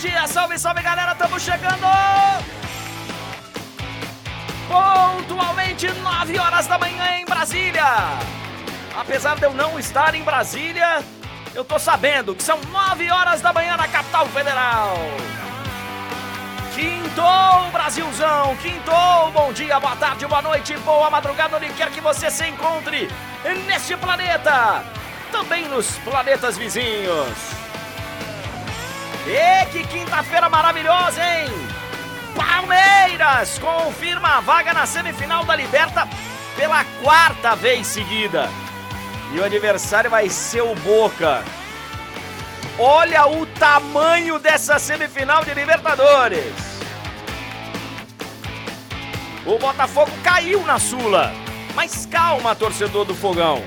dia, salve, salve galera, estamos chegando! Pontualmente 9 horas da manhã em Brasília. Apesar de eu não estar em Brasília, eu tô sabendo que são 9 horas da manhã na capital federal. Quintou, Brasilzão! Quintou! Bom dia, boa tarde, boa noite, boa madrugada, onde quer que você se encontre neste planeta, também nos planetas vizinhos. E que quinta-feira maravilhosa, hein? Palmeiras confirma a vaga na semifinal da Liberta pela quarta vez seguida. E o adversário vai ser o Boca. Olha o tamanho dessa semifinal de Libertadores. O Botafogo caiu na Sula. Mas calma, torcedor do Fogão.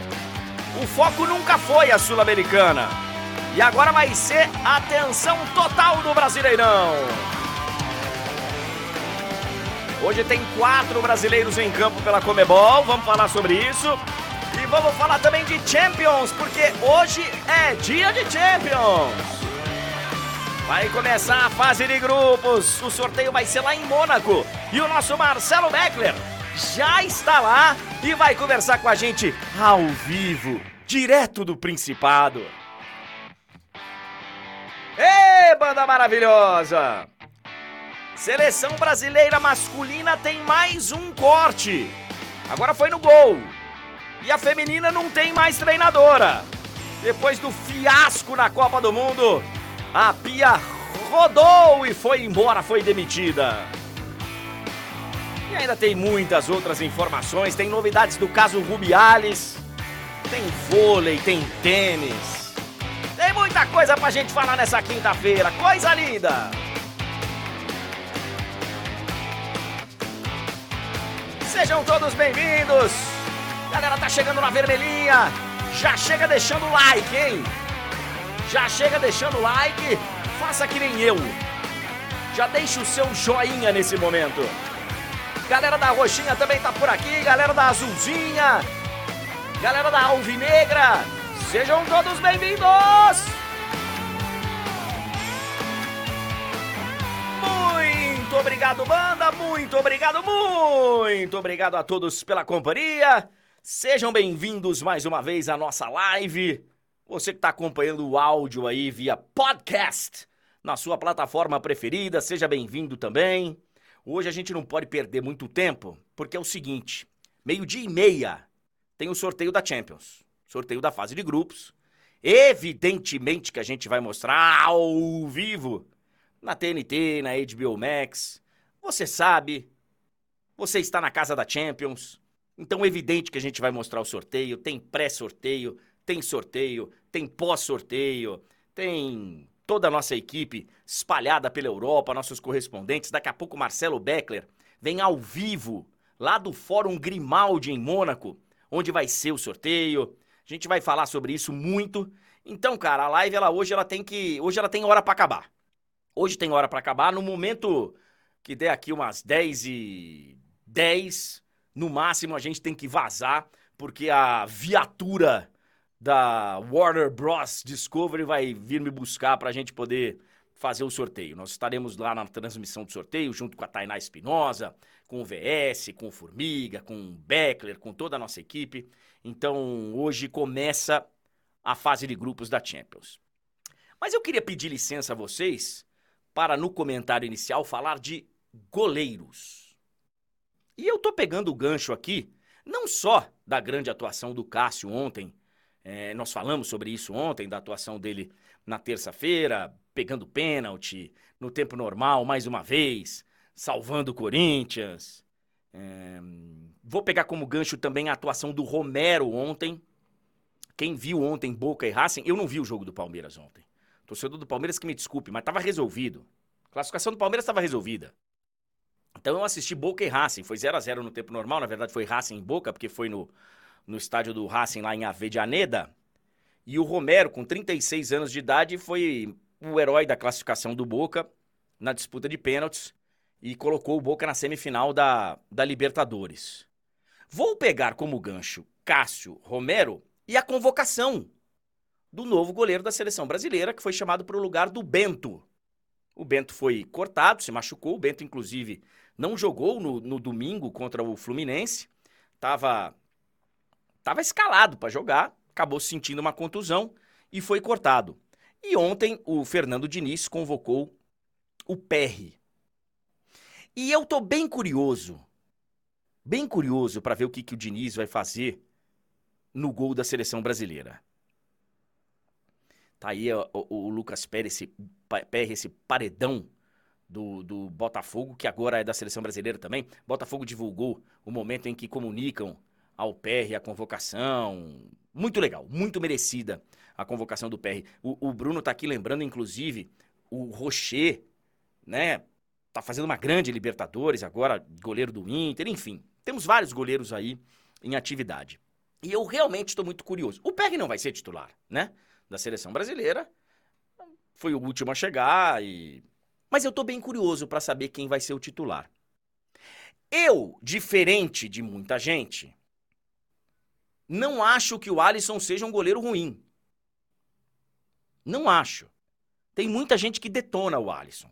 O foco nunca foi a Sul-Americana. E agora vai ser atenção total do Brasileirão. Hoje tem quatro brasileiros em campo pela Comebol, vamos falar sobre isso. E vamos falar também de Champions, porque hoje é dia de Champions. Vai começar a fase de grupos. O sorteio vai ser lá em Mônaco. E o nosso Marcelo Beckler já está lá e vai conversar com a gente ao vivo, direto do Principado. Ê, banda maravilhosa! Seleção brasileira masculina tem mais um corte. Agora foi no gol. E a feminina não tem mais treinadora. Depois do fiasco na Copa do Mundo, a Pia rodou e foi embora, foi demitida. E ainda tem muitas outras informações, tem novidades do caso Rubiales, tem vôlei, tem tênis. Muita coisa pra gente falar nessa quinta-feira, coisa linda! Sejam todos bem-vindos! Galera, tá chegando na vermelhinha! Já chega deixando o like, hein? Já chega deixando o like, faça que nem eu. Já deixa o seu joinha nesse momento. Galera da roxinha também tá por aqui, galera da azulzinha, galera da alvinegra, sejam todos bem-vindos! Muito obrigado, banda, muito obrigado, muito obrigado a todos pela companhia. Sejam bem-vindos mais uma vez à nossa live. Você que está acompanhando o áudio aí via podcast na sua plataforma preferida, seja bem-vindo também. Hoje a gente não pode perder muito tempo, porque é o seguinte: meio-dia e meia tem o sorteio da Champions, sorteio da fase de grupos. Evidentemente que a gente vai mostrar ao vivo na TNT, na HBO Max. Você sabe, você está na casa da Champions. Então é evidente que a gente vai mostrar o sorteio, tem pré-sorteio, tem sorteio, tem pós-sorteio, tem toda a nossa equipe espalhada pela Europa, nossos correspondentes. Daqui a pouco Marcelo Beckler vem ao vivo lá do Fórum Grimaldi em Mônaco, onde vai ser o sorteio. A gente vai falar sobre isso muito. Então, cara, a live ela hoje ela tem que, hoje ela tem hora para acabar. Hoje tem hora para acabar no momento que der aqui umas 10 e 10, no máximo a gente tem que vazar porque a viatura da Warner Bros. Discovery vai vir me buscar para a gente poder fazer o sorteio. Nós estaremos lá na transmissão do sorteio, junto com a Tainá Espinosa, com o VS, com o Formiga, com o Beckler, com toda a nossa equipe. Então, hoje começa a fase de grupos da Champions. Mas eu queria pedir licença a vocês para, no comentário inicial, falar de goleiros. E eu tô pegando o gancho aqui, não só da grande atuação do Cássio ontem é, nós falamos sobre isso ontem, da atuação dele na terça-feira, pegando pênalti, no tempo normal, mais uma vez, salvando o Corinthians. É, vou pegar como gancho também a atuação do Romero ontem. Quem viu ontem Boca e Racing, eu não vi o jogo do Palmeiras ontem. Torcedor do Palmeiras que me desculpe, mas estava resolvido. A classificação do Palmeiras estava resolvida. Então eu assisti Boca e Racing. Foi 0 a 0 no tempo normal, na verdade foi Racing em Boca, porque foi no, no estádio do Racing lá em Avedianeda. E o Romero, com 36 anos de idade, foi o herói da classificação do Boca na disputa de pênaltis e colocou o Boca na semifinal da, da Libertadores. Vou pegar como gancho Cássio Romero e a convocação do novo goleiro da seleção brasileira, que foi chamado para o lugar do Bento. O Bento foi cortado, se machucou. O Bento, inclusive, não jogou no, no domingo contra o Fluminense. Tava, tava escalado para jogar, acabou sentindo uma contusão e foi cortado. E ontem o Fernando Diniz convocou o PR. E eu tô bem curioso, bem curioso para ver o que, que o Diniz vai fazer no gol da seleção brasileira. Tá aí o, o, Lucas Pérez, esse, Pérez, esse paredão do, do Botafogo, que agora é da seleção brasileira também. Botafogo divulgou o momento em que comunicam ao PR a convocação. Muito legal, muito merecida a convocação do PR. O, o Bruno tá aqui lembrando, inclusive, o Rocher, né? Tá fazendo uma grande Libertadores, agora goleiro do Inter, enfim. Temos vários goleiros aí em atividade. E eu realmente estou muito curioso. O PR não vai ser titular, né? da seleção brasileira. Foi o último a chegar e mas eu tô bem curioso para saber quem vai ser o titular. Eu, diferente de muita gente, não acho que o Alisson seja um goleiro ruim. Não acho. Tem muita gente que detona o Alisson.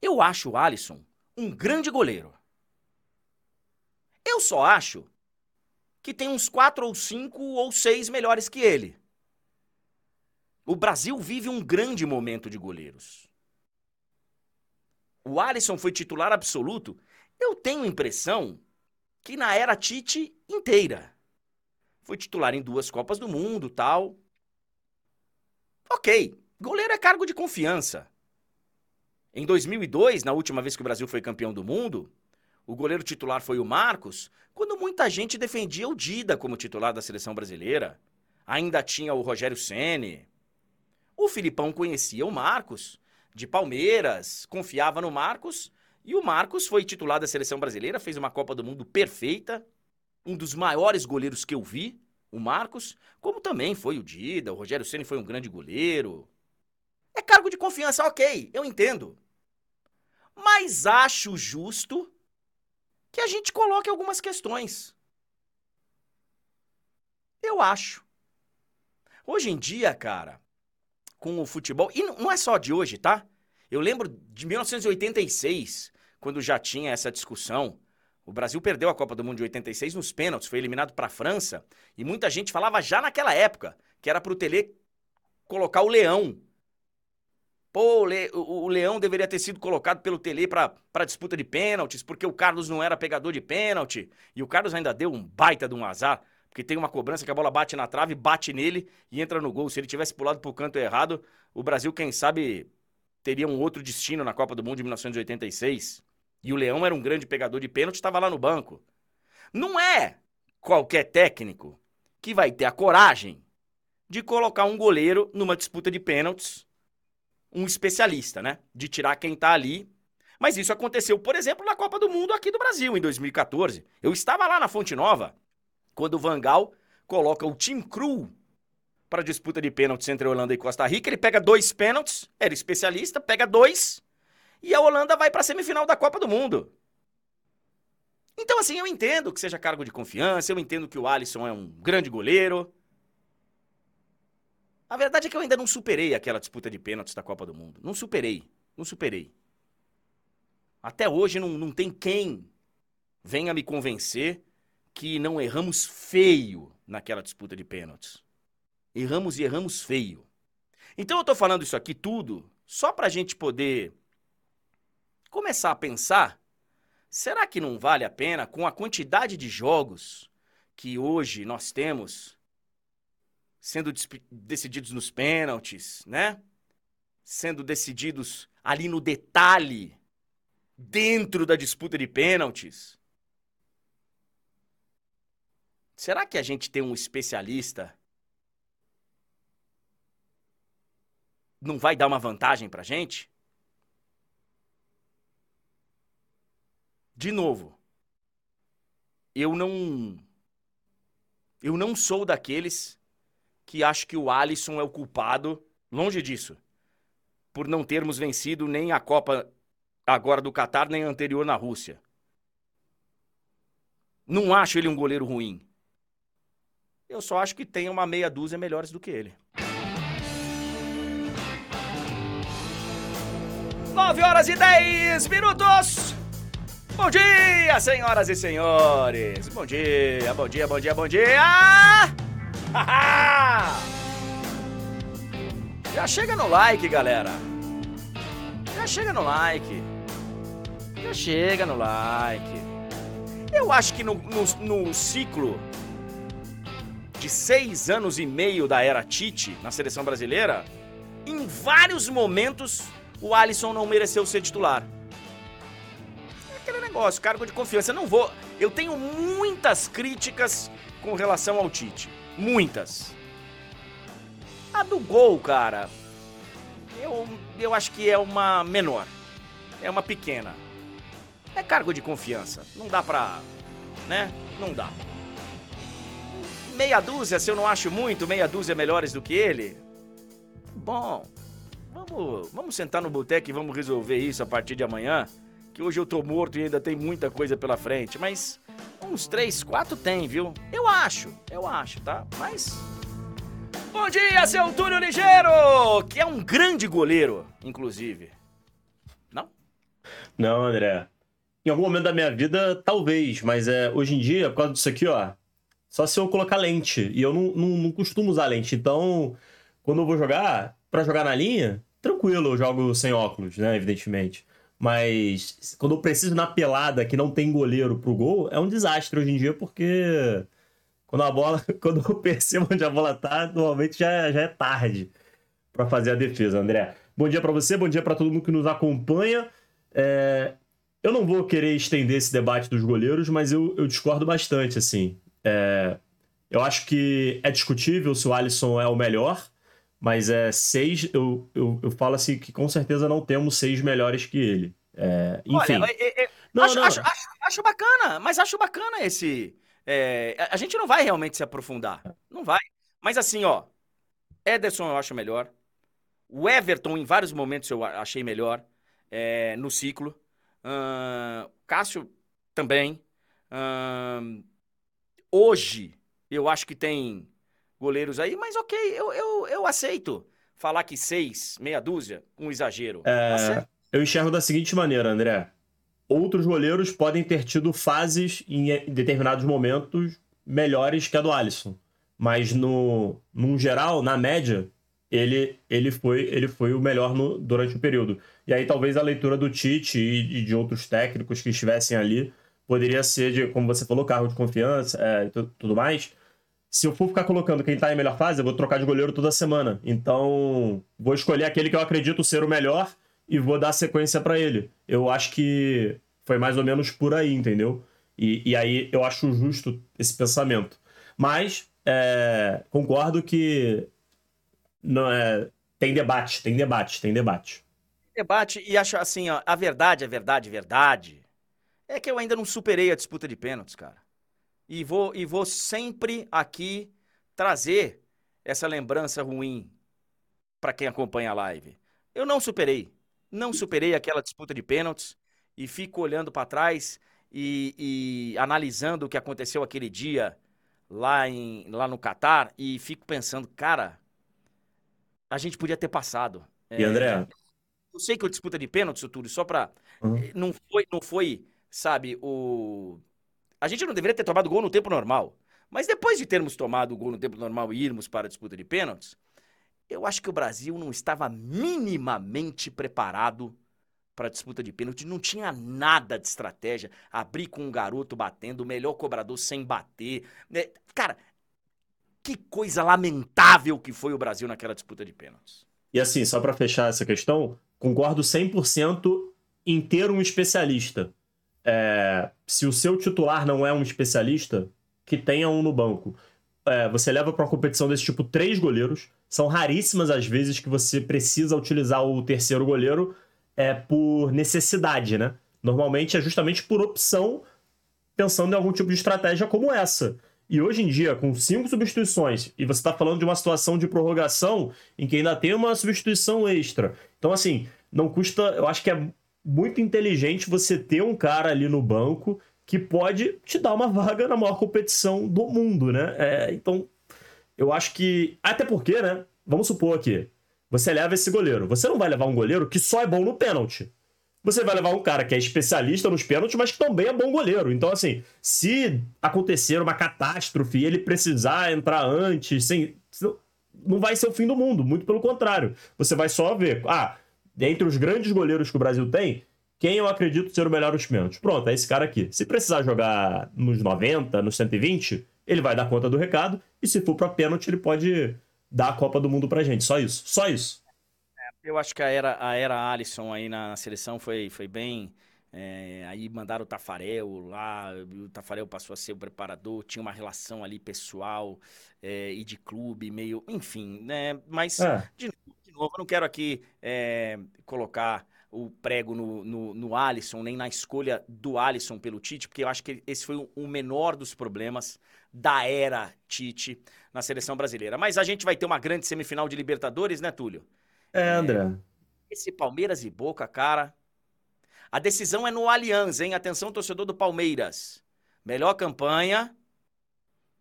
Eu acho o Alisson um grande goleiro. Eu só acho que tem uns quatro ou cinco ou seis melhores que ele. O Brasil vive um grande momento de goleiros. O Alisson foi titular absoluto. Eu tenho impressão que na era Tite inteira. Foi titular em duas Copas do Mundo, tal. Ok, goleiro é cargo de confiança. Em 2002, na última vez que o Brasil foi campeão do mundo, o goleiro titular foi o Marcos, quando muita gente defendia o Dida como titular da seleção brasileira. Ainda tinha o Rogério Ceni. O Filipão conhecia o Marcos, de Palmeiras, confiava no Marcos, e o Marcos foi titular da seleção brasileira, fez uma Copa do Mundo perfeita, um dos maiores goleiros que eu vi, o Marcos, como também foi o Dida, o Rogério Ceni foi um grande goleiro. É cargo de confiança, ok, eu entendo. Mas acho justo que a gente coloque algumas questões. Eu acho. Hoje em dia, cara, com o futebol. E não é só de hoje, tá? Eu lembro de 1986, quando já tinha essa discussão. O Brasil perdeu a Copa do Mundo de 86 nos pênaltis, foi eliminado para a França. E muita gente falava já naquela época que era para o Tele colocar o Leão. Pô, o, Le... o Leão deveria ter sido colocado pelo Tele para disputa de pênaltis, porque o Carlos não era pegador de pênalti. E o Carlos ainda deu um baita de um azar. Porque tem uma cobrança que a bola bate na trave, bate nele e entra no gol. Se ele tivesse pulado pro canto errado, o Brasil, quem sabe, teria um outro destino na Copa do Mundo de 1986. E o Leão era um grande pegador de pênalti, estava lá no banco. Não é qualquer técnico que vai ter a coragem de colocar um goleiro numa disputa de pênaltis, um especialista, né? De tirar quem tá ali. Mas isso aconteceu, por exemplo, na Copa do Mundo aqui do Brasil, em 2014. Eu estava lá na Fonte Nova quando o Vangal coloca o Team Crew para disputa de pênaltis entre Holanda e Costa Rica. Ele pega dois pênaltis, era especialista, pega dois, e a Holanda vai para a semifinal da Copa do Mundo. Então, assim, eu entendo que seja cargo de confiança, eu entendo que o Alisson é um grande goleiro. A verdade é que eu ainda não superei aquela disputa de pênaltis da Copa do Mundo. Não superei, não superei. Até hoje não, não tem quem venha me convencer que não erramos feio naquela disputa de pênaltis. Erramos e erramos feio. Então eu estou falando isso aqui tudo só para a gente poder começar a pensar: será que não vale a pena, com a quantidade de jogos que hoje nós temos, sendo decididos nos pênaltis, né? Sendo decididos ali no detalhe, dentro da disputa de pênaltis. Será que a gente tem um especialista? Não vai dar uma vantagem pra gente? De novo, eu não. Eu não sou daqueles que acho que o Alisson é o culpado, longe disso, por não termos vencido nem a Copa agora do Catar, nem a anterior na Rússia. Não acho ele um goleiro ruim. Eu só acho que tem uma meia dúzia melhores do que ele. 9 horas e 10 minutos. Bom dia, senhoras e senhores. Bom dia, bom dia, bom dia, bom dia. Já chega no like, galera. Já chega no like. Já chega no like. Eu acho que no, no, no ciclo de seis anos e meio da era Tite na seleção brasileira, em vários momentos o Alisson não mereceu ser titular. É aquele negócio, cargo de confiança. Eu não vou. Eu tenho muitas críticas com relação ao Tite. Muitas. A do gol, cara, eu, eu acho que é uma menor. É uma pequena. É cargo de confiança. Não dá pra. né? Não dá. Meia dúzia, se eu não acho muito, meia dúzia melhores do que ele. Bom, vamos, vamos sentar no boteco e vamos resolver isso a partir de amanhã. Que hoje eu tô morto e ainda tem muita coisa pela frente. Mas uns três, quatro tem, viu? Eu acho, eu acho, tá? Mas. Bom dia, seu Túlio Ligeiro! Que é um grande goleiro, inclusive. Não? Não, André. Em algum momento da minha vida, talvez, mas é, hoje em dia, por causa disso aqui, ó, só se eu colocar lente. E eu não, não, não costumo usar lente. Então, quando eu vou jogar, para jogar na linha, tranquilo, eu jogo sem óculos, né? Evidentemente. Mas quando eu preciso na pelada que não tem goleiro pro gol, é um desastre hoje em dia, porque quando a bola, quando eu percebo onde a bola tá, normalmente já, já é tarde para fazer a defesa, André. Bom dia para você, bom dia para todo mundo que nos acompanha. É, eu não vou querer estender esse debate dos goleiros, mas eu, eu discordo bastante, assim. É, eu acho que é discutível se o Alisson é o melhor, mas é seis. Eu, eu, eu falo assim que com certeza não temos seis melhores que ele. É, enfim. Olha, não, acho, não. Acho, acho, acho, bacana, mas acho bacana esse. É, a gente não vai realmente se aprofundar. Não vai. Mas assim, ó. Ederson eu acho melhor. O Everton, em vários momentos, eu achei melhor é, no ciclo. Uh, Cássio também. Uh, hoje, eu acho que tem goleiros aí, mas ok, eu, eu, eu aceito falar que seis, meia dúzia, um exagero. É, eu enxergo da seguinte maneira, André. Outros goleiros podem ter tido fases em determinados momentos melhores que a do Alisson. Mas no, no geral, na média, ele, ele, foi, ele foi o melhor no, durante o período. E aí talvez a leitura do Tite e, e de outros técnicos que estivessem ali poderia ser de, como você falou, carro de confiança é, e tudo mais. Se eu for ficar colocando quem tá em melhor fase, eu vou trocar de goleiro toda semana. Então, vou escolher aquele que eu acredito ser o melhor e vou dar sequência para ele. Eu acho que foi mais ou menos por aí, entendeu? E, e aí eu acho justo esse pensamento. Mas é, concordo que não é, tem debate, tem debate, tem debate. Debate, e acho assim, ó, a verdade, a verdade, a verdade, é que eu ainda não superei a disputa de pênaltis, cara. E vou, e vou sempre aqui trazer essa lembrança ruim para quem acompanha a live. Eu não superei. Não superei aquela disputa de pênaltis e fico olhando para trás e, e, analisando o que aconteceu aquele dia lá, em, lá no Catar e fico pensando, cara, a gente podia ter passado. E André? É, eu sei que o disputa de pênalti, Túlio, só pra. Uhum. Não, foi, não foi, sabe, o. A gente não deveria ter tomado gol no tempo normal. Mas depois de termos tomado o gol no tempo normal e irmos para a disputa de pênaltis, eu acho que o Brasil não estava minimamente preparado para a disputa de pênalti. Não tinha nada de estratégia. Abrir com um garoto batendo, o melhor cobrador sem bater. Né? Cara, que coisa lamentável que foi o Brasil naquela disputa de pênaltis. E assim, só para fechar essa questão, concordo 100% em ter um especialista. É, se o seu titular não é um especialista, que tenha um no banco. É, você leva para uma competição desse tipo três goleiros. São raríssimas as vezes que você precisa utilizar o terceiro goleiro é, por necessidade, né? Normalmente é justamente por opção, pensando em algum tipo de estratégia como essa. E hoje em dia, com cinco substituições, e você está falando de uma situação de prorrogação em que ainda tem uma substituição extra. Então, assim, não custa. Eu acho que é muito inteligente você ter um cara ali no banco que pode te dar uma vaga na maior competição do mundo, né? É, então, eu acho que. Até porque, né? Vamos supor aqui. Você leva esse goleiro. Você não vai levar um goleiro que só é bom no pênalti. Você vai levar um cara que é especialista nos pênaltis, mas que também é bom goleiro. Então, assim, se acontecer uma catástrofe e ele precisar entrar antes, sem, não vai ser o fim do mundo. Muito pelo contrário. Você vai só ver. Ah, dentre os grandes goleiros que o Brasil tem, quem eu acredito ser o melhor nos pênaltis? Pronto, é esse cara aqui. Se precisar jogar nos 90, nos 120, ele vai dar conta do recado. E se for para pênalti, ele pode dar a Copa do Mundo pra gente. Só isso. Só isso. É, eu acho que a era, a era Alisson aí na seleção foi, foi bem. É, aí mandaram o Tafarel lá, o Tafarel passou a ser o preparador, tinha uma relação ali pessoal é, e de clube, meio. Enfim, né? Mas, é. de, de, novo, eu não quero aqui é, colocar o prego no, no, no Alisson, nem na escolha do Alisson pelo Tite, porque eu acho que esse foi o menor dos problemas da era Tite na seleção brasileira. Mas a gente vai ter uma grande semifinal de Libertadores, né, Túlio? É, André. É, esse Palmeiras e Boca, cara. A decisão é no Allianz, hein? Atenção, torcedor do Palmeiras. Melhor campanha.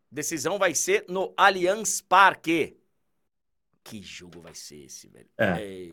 Decisão vai ser no Allianz Parque. Que jogo vai ser esse, velho? É. é...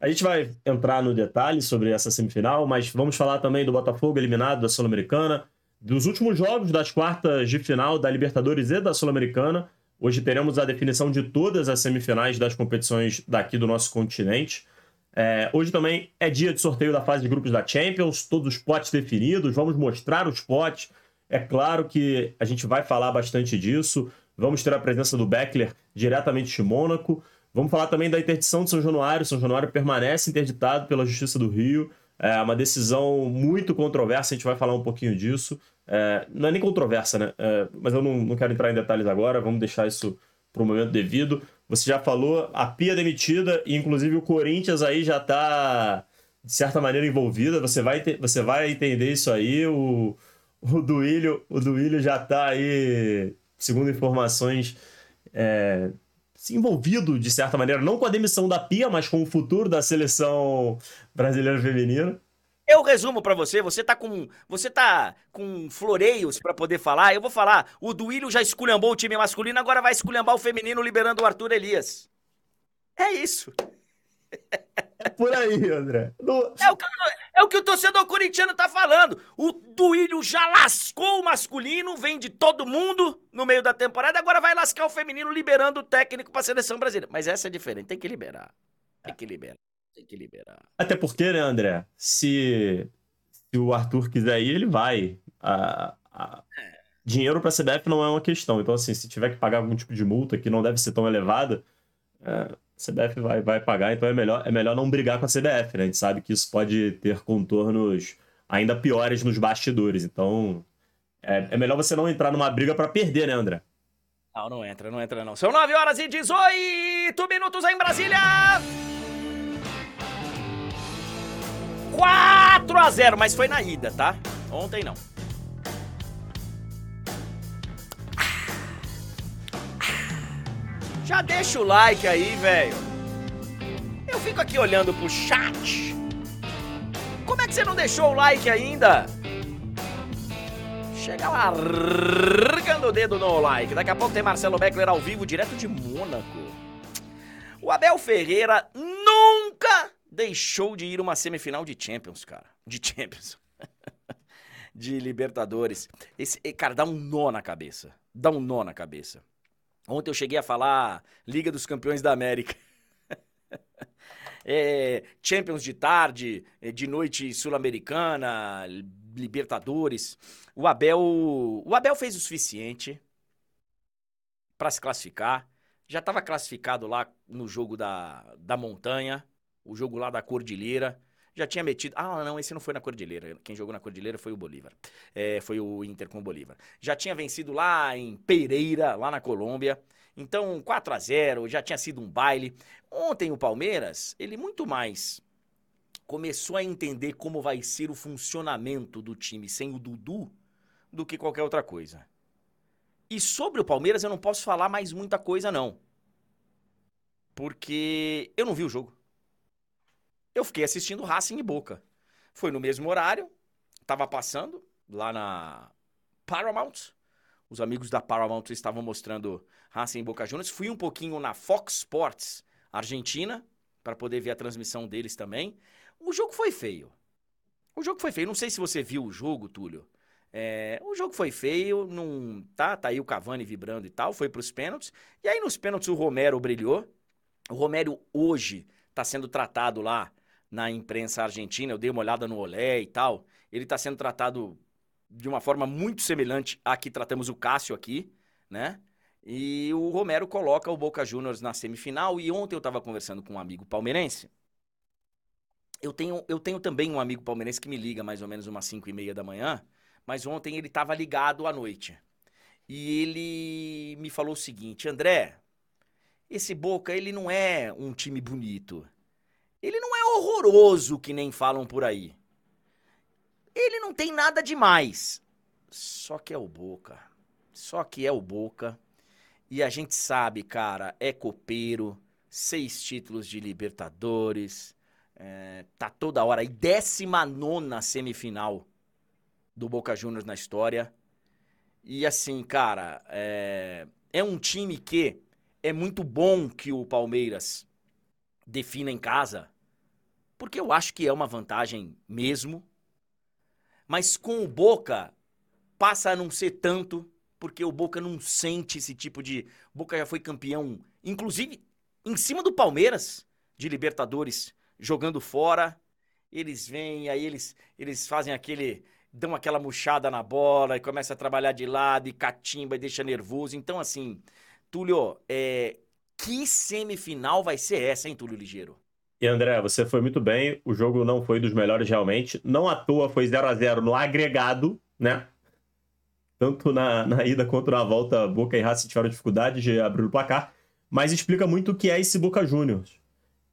A gente vai entrar no detalhe sobre essa semifinal, mas vamos falar também do Botafogo eliminado da Sul-Americana, dos últimos jogos das quartas de final da Libertadores e da Sul-Americana. Hoje teremos a definição de todas as semifinais das competições daqui do nosso continente. É, hoje também é dia de sorteio da fase de grupos da Champions, todos os potes definidos, vamos mostrar os potes. É claro que a gente vai falar bastante disso. Vamos ter a presença do Beckler diretamente de Mônaco. Vamos falar também da interdição de São Januário. São Januário permanece interditado pela Justiça do Rio. É uma decisão muito controversa, a gente vai falar um pouquinho disso. É, não é nem controversa, né? É, mas eu não, não quero entrar em detalhes agora, vamos deixar isso para o momento devido. Você já falou, a Pia demitida, e inclusive o Corinthians aí já está, de certa maneira, envolvida. Você vai, você vai entender isso aí. O, o Duílio, o Duílio já está aí, segundo informações, é, envolvido, de certa maneira, não com a demissão da Pia, mas com o futuro da seleção brasileira feminina. Eu resumo para você, você tá com você tá com floreios para poder falar. Eu vou falar, o Duílio já esculhambou o time masculino, agora vai esculhambar o feminino liberando o Arthur Elias. É isso. É por aí, André. No... É, o que, é, o que, o torcedor corintiano tá falando. O Duílio já lascou o masculino, vem de todo mundo no meio da temporada, agora vai lascar o feminino liberando o técnico pra seleção brasileira. Mas essa é diferente, tem que liberar. Tem que liberar. Tem que liberar. Até porque, né, André? Se, se o Arthur quiser ir, ele vai. A, a... É. Dinheiro pra CBF não é uma questão. Então, assim, se tiver que pagar algum tipo de multa que não deve ser tão elevada, é, CBF vai, vai pagar, então é melhor, é melhor não brigar com a CBF, né? A gente sabe que isso pode ter contornos ainda piores nos bastidores. Então, é, é melhor você não entrar numa briga para perder, né, André? Não, não entra, não entra não. São 9 horas e 18 minutos em Brasília! 4 a 0, mas foi na ida, tá? Ontem não. Já deixa o like aí, velho. Eu fico aqui olhando pro chat. Como é que você não deixou o like ainda? Chega lá, arrancando o dedo no like. Daqui a pouco tem Marcelo Beckler ao vivo, direto de Mônaco. O Abel Ferreira nunca deixou de ir uma semifinal de Champions, cara. De Champions. de Libertadores. Esse, cara, dá um nó na cabeça. Dá um nó na cabeça. Ontem eu cheguei a falar Liga dos Campeões da América. é, Champions de tarde, é, de noite sul-americana, Libertadores. O Abel, o Abel fez o suficiente para se classificar. Já estava classificado lá no jogo da, da montanha, o jogo lá da Cordilheira já tinha metido. Ah, não, esse não foi na Cordilheira. Quem jogou na Cordilheira foi o Bolívar. É, foi o Inter com o Bolívar. Já tinha vencido lá em Pereira, lá na Colômbia. Então, 4 a 0 já tinha sido um baile. Ontem o Palmeiras, ele muito mais começou a entender como vai ser o funcionamento do time sem o Dudu do que qualquer outra coisa. E sobre o Palmeiras eu não posso falar mais muita coisa não. Porque eu não vi o jogo eu fiquei assistindo Racing e Boca. Foi no mesmo horário, tava passando lá na Paramount, Os amigos da Paramount estavam mostrando Racing e Boca Juniors. Fui um pouquinho na Fox Sports Argentina para poder ver a transmissão deles também. O jogo foi feio. O jogo foi feio. Não sei se você viu o jogo, Túlio. É, o jogo foi feio, não tá, tá aí o Cavani vibrando e tal, foi para os pênaltis. E aí nos pênaltis o Romero brilhou. O Romero hoje está sendo tratado lá na imprensa argentina. Eu dei uma olhada no Olé e tal. Ele está sendo tratado de uma forma muito semelhante a que tratamos o Cássio aqui, né? E o Romero coloca o Boca Juniors na semifinal. E ontem eu estava conversando com um amigo palmeirense. Eu tenho, eu tenho também um amigo palmeirense que me liga mais ou menos umas 5 e meia da manhã mas ontem ele estava ligado à noite. E ele me falou o seguinte: André, esse Boca, ele não é um time bonito. Ele não é horroroso, que nem falam por aí. Ele não tem nada demais. Só que é o Boca. Só que é o Boca. E a gente sabe, cara, é copeiro, seis títulos de Libertadores, é, tá toda hora. E 19 semifinal do Boca Juniors na história. E assim, cara, é, é um time que é muito bom que o Palmeiras defina em casa, porque eu acho que é uma vantagem mesmo. Mas com o Boca, passa a não ser tanto, porque o Boca não sente esse tipo de. O Boca já foi campeão, inclusive em cima do Palmeiras, de Libertadores, jogando fora. Eles vêm, aí eles, eles fazem aquele dão aquela murchada na bola e começa a trabalhar de lado e catimba e deixa nervoso. Então, assim, Túlio, é... que semifinal vai ser essa, hein, Túlio Ligeiro? E André, você foi muito bem. O jogo não foi dos melhores realmente. Não à toa foi 0 a 0 no agregado, né? Tanto na, na ida quanto na volta, Boca e Racing tiveram dificuldade de abrir o placar. Mas explica muito o que é esse Boca Juniors.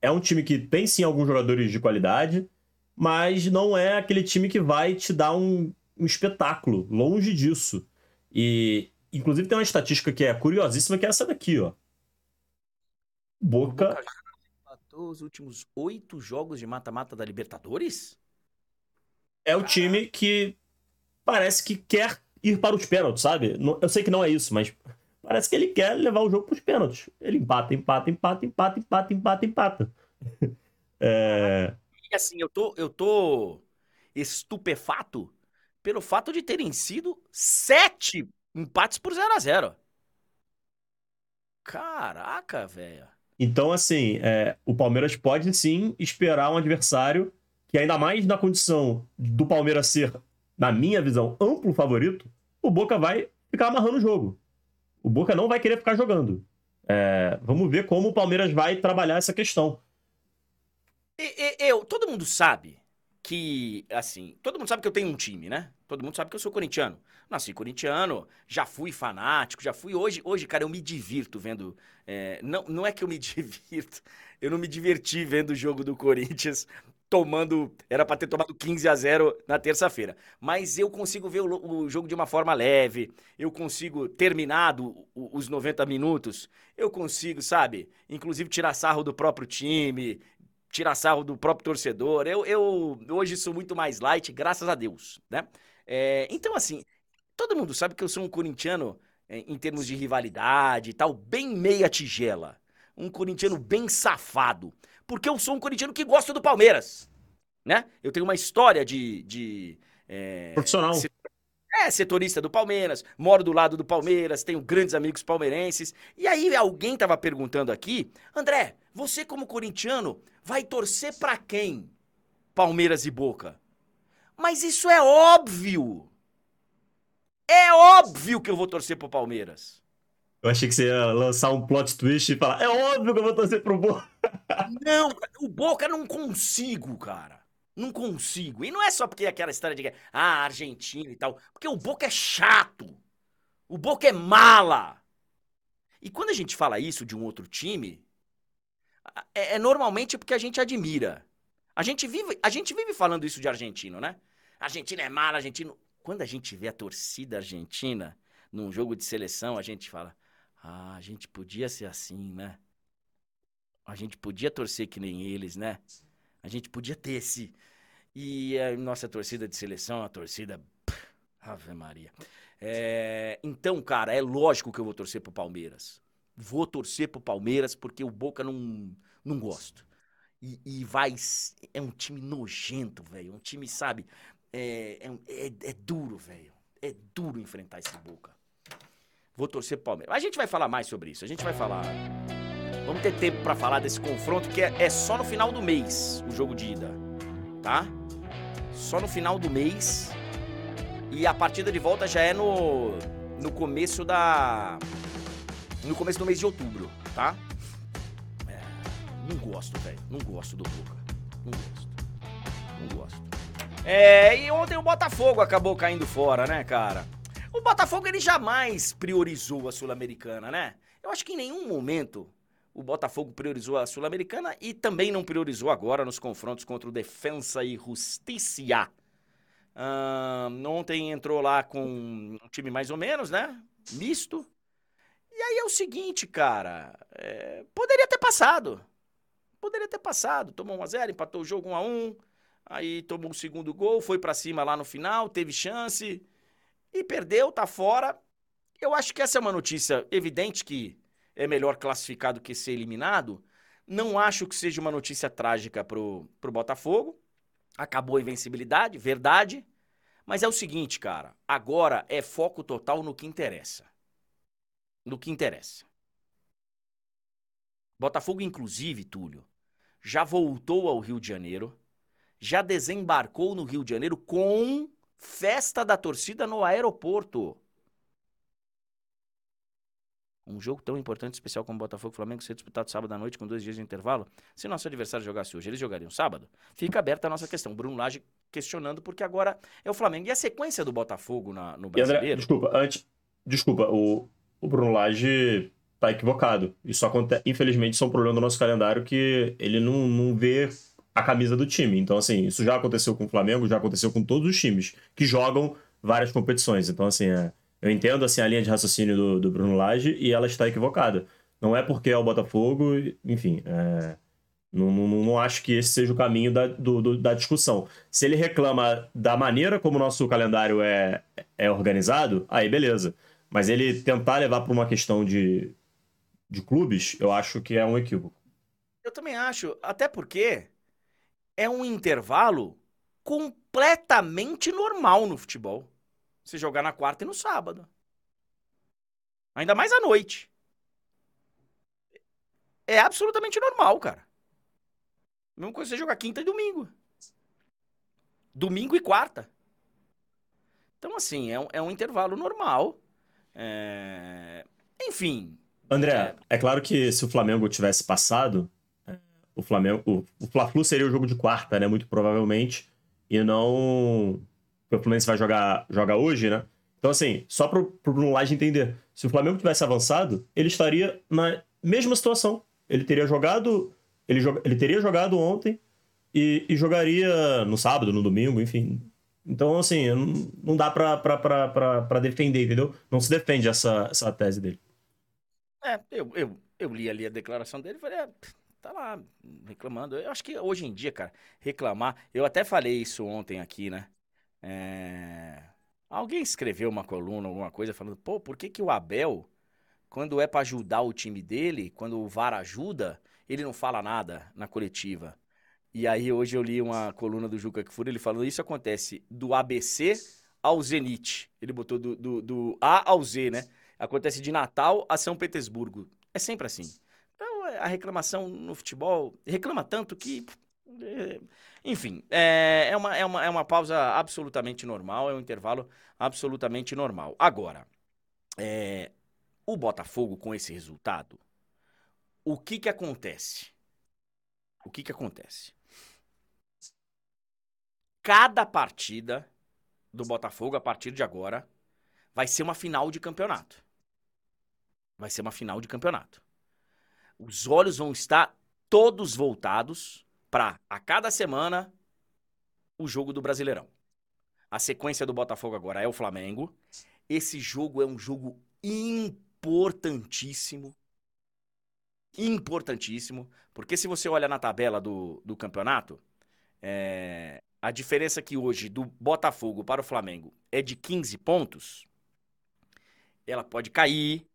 É um time que tem sim alguns jogadores de qualidade, mas não é aquele time que vai te dar um, um espetáculo. Longe disso. E, inclusive, tem uma estatística que é curiosíssima, que é essa daqui, ó. Boca. Os últimos oito jogos de mata-mata da Libertadores? É o time que parece que quer ir para os pênaltis, sabe? Eu sei que não é isso, mas parece que ele quer levar o jogo para os pênaltis. Ele empata, empata, empata, empata, empata, empata, empata. é assim, eu tô, eu tô estupefato pelo fato de terem sido sete empates por 0 a 0 Caraca, velho. Então, assim, é, o Palmeiras pode sim esperar um adversário que, ainda mais na condição do Palmeiras ser, na minha visão, amplo favorito, o Boca vai ficar amarrando o jogo. O Boca não vai querer ficar jogando. É, vamos ver como o Palmeiras vai trabalhar essa questão. Eu, todo mundo sabe que, assim, todo mundo sabe que eu tenho um time, né? Todo mundo sabe que eu sou corintiano. Nasci corintiano, já fui fanático, já fui. Hoje, hoje cara, eu me divirto vendo. É, não, não é que eu me divirto, eu não me diverti vendo o jogo do Corinthians tomando. Era para ter tomado 15 a 0 na terça-feira. Mas eu consigo ver o, o, jogo de uma forma leve. Eu consigo, terminado os 90 minutos, eu consigo, sabe? Inclusive tirar sarro do próprio time, tirar sarro do próprio torcedor. Eu, eu hoje sou muito mais light, graças a Deus, né? É, então, assim, todo mundo sabe que eu sou um corintiano em termos de rivalidade e tal, bem meia tigela. Um corintiano bem safado. Porque eu sou um corintiano que gosta do Palmeiras, né? Eu tenho uma história de... de é, Profissional. É, setorista do Palmeiras, moro do lado do Palmeiras, tenho grandes amigos palmeirenses. E aí alguém tava perguntando aqui, André, você como corintiano vai torcer para quem? Palmeiras e Boca. Mas isso é óbvio. É óbvio que eu vou torcer pro Palmeiras. Eu achei que você ia lançar um plot twist e falar, é óbvio que eu vou torcer pro Boca. Não, o Boca não consigo, cara. Não consigo. E não é só porque é aquela história de ah, Argentina e tal. Porque o Boca é chato. O Boca é mala. E quando a gente fala isso de um outro time, é, é normalmente porque a gente admira. A gente vive, a gente vive falando isso de argentino, né? Argentina é mala, argentino. Quando a gente vê a torcida argentina num jogo de seleção, a gente fala: "Ah, a gente podia ser assim, né? A gente podia torcer que nem eles, né? A gente podia ter esse e a nossa torcida de seleção, a torcida Ave Maria. É, então, cara, é lógico que eu vou torcer pro Palmeiras. Vou torcer pro Palmeiras porque o Boca não, não gosto. E, e vai. É um time nojento, velho. Um time, sabe? É, é, é, é duro, velho. É duro enfrentar esse Boca. Vou torcer Palmeiras. A gente vai falar mais sobre isso. A gente vai falar. Vamos ter tempo para falar desse confronto que é, é só no final do mês o jogo de ida, tá? Só no final do mês. E a partida de volta já é no, no começo da. No começo do mês de outubro, tá? É, não gosto, velho. Não gosto do Boca. Não gosto. Não gosto. É, e ontem o Botafogo acabou caindo fora, né, cara? O Botafogo ele jamais priorizou a Sul-Americana, né? Eu acho que em nenhum momento o Botafogo priorizou a Sul-Americana e também não priorizou agora nos confrontos contra o Defensa e Justiça. Uh, ontem entrou lá com um time mais ou menos, né? Misto. E aí é o seguinte, cara. É, poderia ter passado. Poderia ter passado. Tomou 1x0, empatou o jogo 1x1. Aí tomou o segundo gol, foi para cima lá no final, teve chance. E perdeu, tá fora. Eu acho que essa é uma notícia evidente que é melhor classificar do que ser eliminado. Não acho que seja uma notícia trágica pro, pro Botafogo. Acabou a invencibilidade, verdade. Mas é o seguinte, cara. Agora é foco total no que interessa. No que interessa. Botafogo, inclusive, Túlio, já voltou ao Rio de Janeiro, já desembarcou no Rio de Janeiro com festa da torcida no aeroporto. Um jogo tão importante e especial como Botafogo e Flamengo ser disputado sábado à noite com dois dias de intervalo. Se nosso adversário jogasse hoje, eles jogariam sábado? Fica aberta a nossa questão. Bruno Lage questionando porque agora é o Flamengo. E a sequência do Botafogo na, no brasileiro... André, desculpa, antes... Desculpa, o, o Bruno Lage tá equivocado. Isso acontece... Infelizmente, isso é um problema do nosso calendário que ele não, não vê a camisa do time. Então, assim, isso já aconteceu com o Flamengo, já aconteceu com todos os times que jogam várias competições. Então, assim, é eu entendo assim, a linha de raciocínio do, do Bruno Lage e ela está equivocada. Não é porque é o Botafogo, enfim. É, não, não, não, acho que esse seja o caminho da, do, do, da discussão. Se ele reclama da maneira como o nosso calendário é, é organizado, aí beleza. Mas ele tentar levar para uma questão de, de clubes, eu acho que é um equívoco. Eu também acho, até porque é um intervalo completamente normal no futebol. Você jogar na quarta e no sábado. Ainda mais à noite. É absolutamente normal, cara. Mesma coisa você jogar quinta e domingo. Domingo e quarta. Então, assim, é um, é um intervalo normal. É... Enfim. André, é... é... claro que se o Flamengo tivesse passado, o Flamengo. O, o Fla-Flu seria o jogo de quarta, né? Muito provavelmente. E não o Fluminense vai jogar, jogar hoje, né? Então, assim, só pro, pro Bruno Lage entender, se o Flamengo tivesse avançado, ele estaria na mesma situação. Ele teria jogado. Ele, ele teria jogado ontem e, e jogaria no sábado, no domingo, enfim. Então, assim, não, dá pra defender, entendeu? Não se defende essa, essa tese dele. É, eu, eu, eu li ali a declaração dele e falei, é, tá lá reclamando. Eu acho que hoje em dia, cara, reclamar. Eu até falei isso ontem aqui, né? É... Alguém escreveu uma coluna, alguma coisa, falando, pô, por que, que o Abel, quando é para ajudar o time dele, quando o VAR ajuda, ele não fala nada na coletiva? E aí hoje eu li uma coluna do Juca Kfouri, ele falando, isso acontece do ABC ao Zenit. Ele botou do, do, do A ao Z, né? Acontece de Natal a São Petersburgo. É sempre assim. A reclamação no futebol reclama tanto que é, enfim, é, é, uma, é, uma, é uma pausa absolutamente normal, é um intervalo absolutamente normal. Agora, é, o Botafogo com esse resultado, o que que acontece? O que que acontece? Cada partida do Botafogo a partir de agora vai ser uma final de campeonato. Vai ser uma final de campeonato. Os olhos vão estar todos voltados para a cada semana o jogo do Brasileirão. A sequência do Botafogo agora é o Flamengo. Esse jogo é um jogo importantíssimo. Importantíssimo. Porque se você olha na tabela do, do campeonato, é, a diferença que hoje do Botafogo para o Flamengo é de 15 pontos, ela pode cair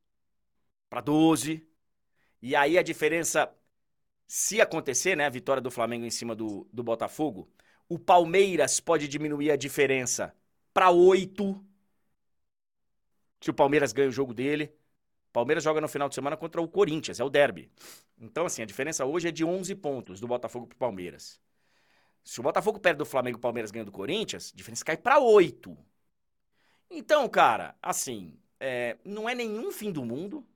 para 12. E aí a diferença, se acontecer, né, a vitória do Flamengo em cima do, do Botafogo, o Palmeiras pode diminuir a diferença para 8. Se o Palmeiras ganha o jogo dele. Palmeiras joga no final de semana contra o Corinthians, é o derby. Então, assim, a diferença hoje é de 11 pontos do Botafogo pro Palmeiras. Se o Botafogo perde do Flamengo e o Palmeiras ganha do Corinthians, a diferença cai para 8. Então, cara, assim, é, não é nenhum fim do mundo.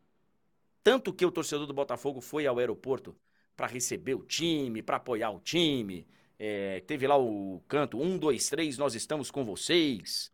Tanto que o torcedor do Botafogo foi ao aeroporto para receber o time, para apoiar o time. É, teve lá o canto 1, 2, 3, nós estamos com vocês.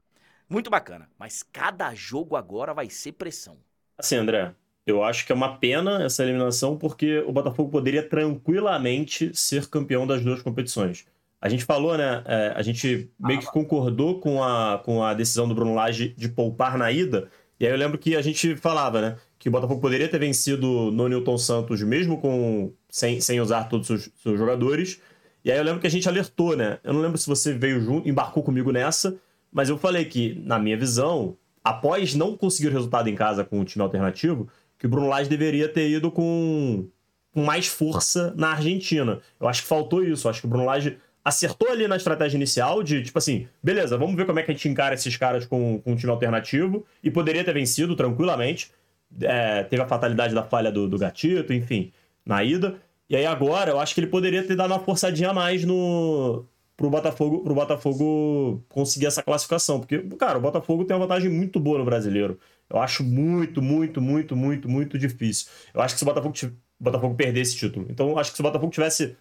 Muito bacana. Mas cada jogo agora vai ser pressão. Assim, André, eu acho que é uma pena essa eliminação porque o Botafogo poderia tranquilamente ser campeão das duas competições. A gente falou, né? É, a gente meio que concordou com a, com a decisão do Bruno Lage de poupar na ida. E aí eu lembro que a gente falava, né? Que o Botafogo poderia ter vencido no Newton Santos mesmo com sem, sem usar todos os seus, jogadores. E aí eu lembro que a gente alertou, né? Eu não lembro se você veio junto, embarcou comigo nessa, mas eu falei que, na minha visão, após não conseguir o resultado em casa com o time alternativo, que o Bruno Lage deveria ter ido com, com mais força na Argentina. Eu acho que faltou isso. Eu acho que o Bruno Lage acertou ali na estratégia inicial de, tipo assim, beleza, vamos ver como é que a gente encara esses caras com, com time alternativo. E poderia ter vencido tranquilamente. É, teve a fatalidade da falha do, do Gatito, enfim, na ida. E aí agora eu acho que ele poderia ter dado uma forçadinha a mais no pro Botafogo, pro Botafogo conseguir essa classificação, porque cara, o Botafogo tem uma vantagem muito boa no Brasileiro. Eu acho muito, muito, muito, muito, muito difícil. Eu acho que se o Botafogo, Botafogo perder esse título. Então, eu acho que se o Botafogo tivesse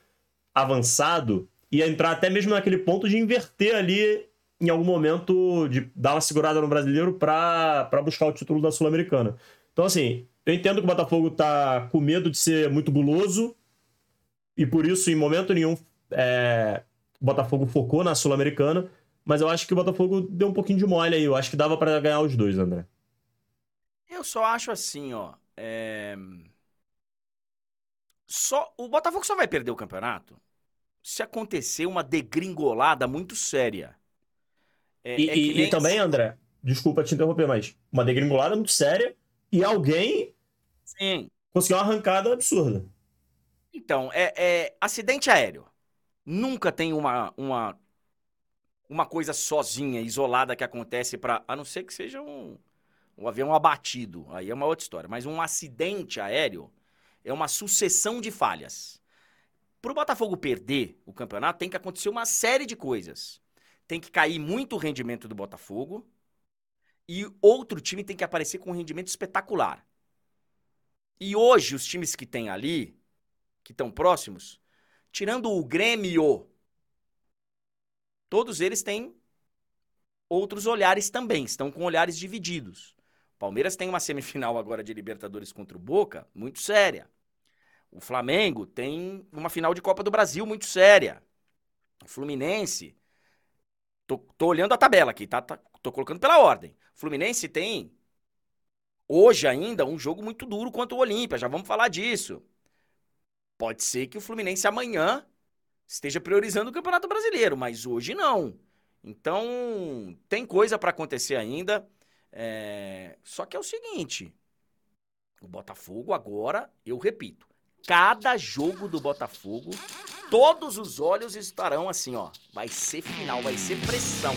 avançado, ia entrar até mesmo naquele ponto de inverter ali em algum momento, de dar uma segurada no brasileiro para buscar o título da Sul-Americana. Então, assim, eu entendo que o Botafogo tá com medo de ser muito guloso e por isso, em momento nenhum, é, o Botafogo focou na Sul-Americana, mas eu acho que o Botafogo deu um pouquinho de mole aí. Eu acho que dava para ganhar os dois, André. Eu só acho assim, ó. É... Só, o Botafogo só vai perder o campeonato se acontecer uma degringolada muito séria. É, e, é e, e, também, André, desculpa te interromper, mas uma degringolada muito séria e alguém Sim. conseguiu uma arrancada absurda. Então, é, é acidente aéreo. Nunca tem uma, uma, uma coisa sozinha, isolada que acontece para, a não ser que seja um, um avião abatido, aí é uma outra história. Mas um acidente aéreo é uma sucessão de falhas. Para o Botafogo perder o campeonato, tem que acontecer uma série de coisas. Tem que cair muito o rendimento do Botafogo e outro time tem que aparecer com um rendimento espetacular. E hoje, os times que tem ali, que estão próximos, tirando o Grêmio, todos eles têm outros olhares também, estão com olhares divididos. Palmeiras tem uma semifinal agora de Libertadores contra o Boca, muito séria. O Flamengo tem uma final de Copa do Brasil muito séria. O Fluminense. Tô, tô olhando a tabela aqui, tá, tá? Tô colocando pela ordem. Fluminense tem hoje ainda um jogo muito duro contra o Olímpia, já vamos falar disso. Pode ser que o Fluminense amanhã esteja priorizando o Campeonato Brasileiro, mas hoje não. Então, tem coisa para acontecer ainda. É... Só que é o seguinte: o Botafogo agora, eu repito, cada jogo do Botafogo, todos os olhos estarão assim, ó. Vai ser final, vai ser pressão.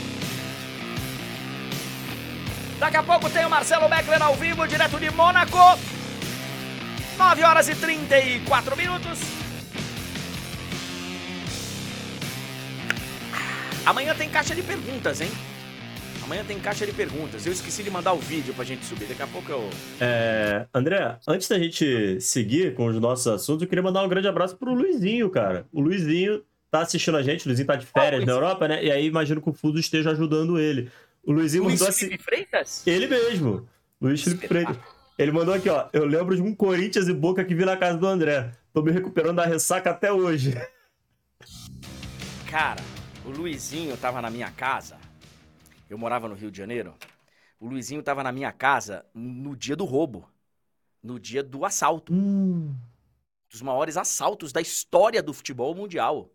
Daqui a pouco tem o Marcelo Beckler ao vivo, direto de Mônaco. 9 horas e 34 minutos. Amanhã tem caixa de perguntas, hein? Amanhã tem caixa de perguntas. Eu esqueci de mandar o vídeo pra gente subir. Daqui a pouco eu. É... André, antes da gente seguir com os nossos assuntos, eu queria mandar um grande abraço pro Luizinho, cara. O Luizinho tá assistindo a gente, o Luizinho tá de férias oh, na Europa, né? E aí imagino que o Fuso esteja ajudando ele. O Luizinho Luiz mandou assim. Freitas? Ele mesmo. Luiz Felipe Freitas. Ele mandou aqui, ó. Eu lembro de um Corinthians e Boca que vi na casa do André. Tô me recuperando da ressaca até hoje. Cara, o Luizinho tava na minha casa. Eu morava no Rio de Janeiro. O Luizinho tava na minha casa no dia do roubo. No dia do assalto. Hum. Dos maiores assaltos da história do futebol mundial.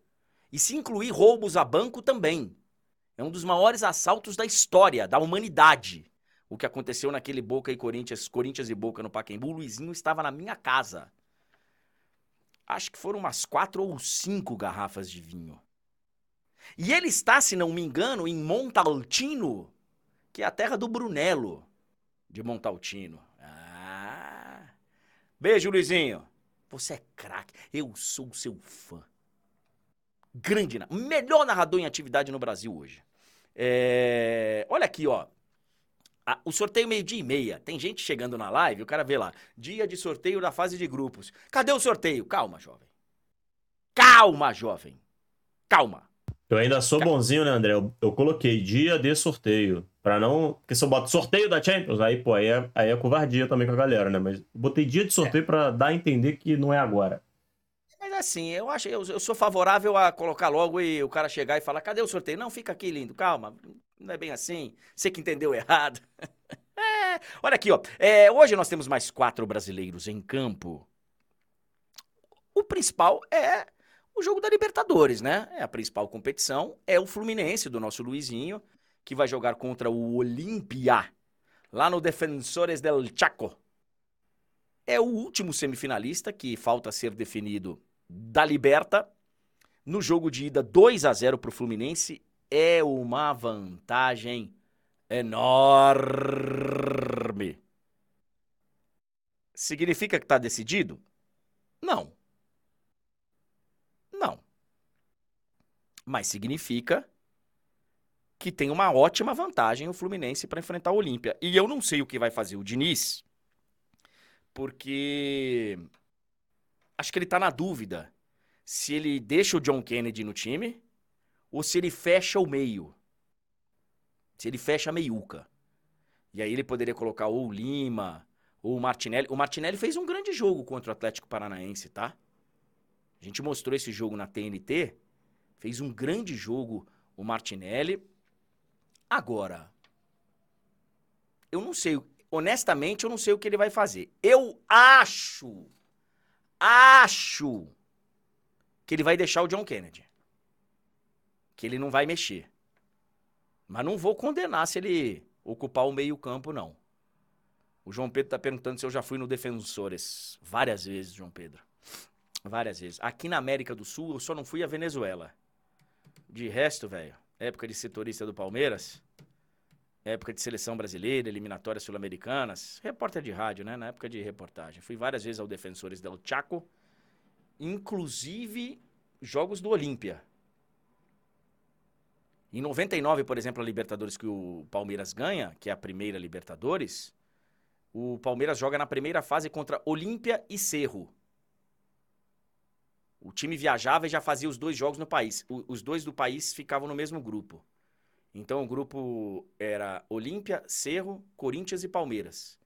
E se incluir roubos a banco também. É um dos maiores assaltos da história, da humanidade. O que aconteceu naquele Boca e Corinthians, Corinthians e Boca no Pacaembu, o Luizinho estava na minha casa. Acho que foram umas quatro ou cinco garrafas de vinho. E ele está, se não me engano, em Montaltino, que é a terra do Brunello de Montaltino. Ah! Beijo, Luizinho. Você é craque. Eu sou seu fã. Grande, melhor narrador em atividade no Brasil hoje. É... Olha aqui, ó. o sorteio meio-dia e meia. Tem gente chegando na live, o cara vê lá. Dia de sorteio da fase de grupos. Cadê o sorteio? Calma, jovem. Calma, jovem. Calma. Eu ainda sou bonzinho, né, André? Eu, eu, coloquei dia de sorteio. Pra não. Porque se eu boto sorteio da Champions, aí, pô, aí é, aí é covardia também com a galera, né? Mas botei dia de sorteio é. pra dar a entender que não é agora. Assim, eu acho, eu, eu sou favorável a colocar logo e o cara chegar e falar: cadê o sorteio? Não, fica aqui, lindo, calma. Não é bem assim. Você que entendeu errado. é, olha aqui, ó. É, hoje nós temos mais quatro brasileiros em campo. O principal é o jogo da Libertadores, né? É a principal competição. É o Fluminense, do nosso Luizinho, que vai jogar contra o Olímpia, lá no Defensores del Chaco. É o último semifinalista que falta ser definido da Liberta. No jogo de ida 2 a 0 para o Fluminense é uma vantagem enorme. Significa que está decidido? Não. Não. Mas significa que tem uma ótima vantagem o Fluminense para enfrentar o Olímpia. E eu não sei o que vai fazer o Diniz, porque acho que ele está na dúvida se ele deixa o John Kennedy no time ou se ele fecha o meio. Se ele fecha a meiuca. E aí ele poderia colocar ou o Lima ou o Martinelli. O Martinelli fez um grande jogo contra o Atlético Paranaense, tá? A gente mostrou esse jogo na TNT, fez um grande jogo o Martinelli. Agora, eu não sei, honestamente, eu não sei o que ele vai fazer. Eu acho, acho que ele vai deixar o John Kennedy. Que ele não vai mexer. Mas não vou condenar se ele ocupar o meio-campo, não. O João Pedro está perguntando se eu já fui no Defensores. Várias vezes, João Pedro. Várias vezes. Aqui na América do Sul, eu só não fui a Venezuela. De resto, velho, época de setorista do Palmeiras, época de seleção brasileira, eliminatórias sul-americanas, repórter de rádio, né? Na época de reportagem. Fui várias vezes ao Defensores del Chaco, inclusive jogos do Olímpia. Em 99, por exemplo, a Libertadores que o Palmeiras ganha, que é a primeira Libertadores, o Palmeiras joga na primeira fase contra Olímpia e Cerro. O time viajava e já fazia os dois jogos no país. O, os dois do país ficavam no mesmo grupo. Então o grupo era Olímpia, Cerro, Corinthians e Palmeiras.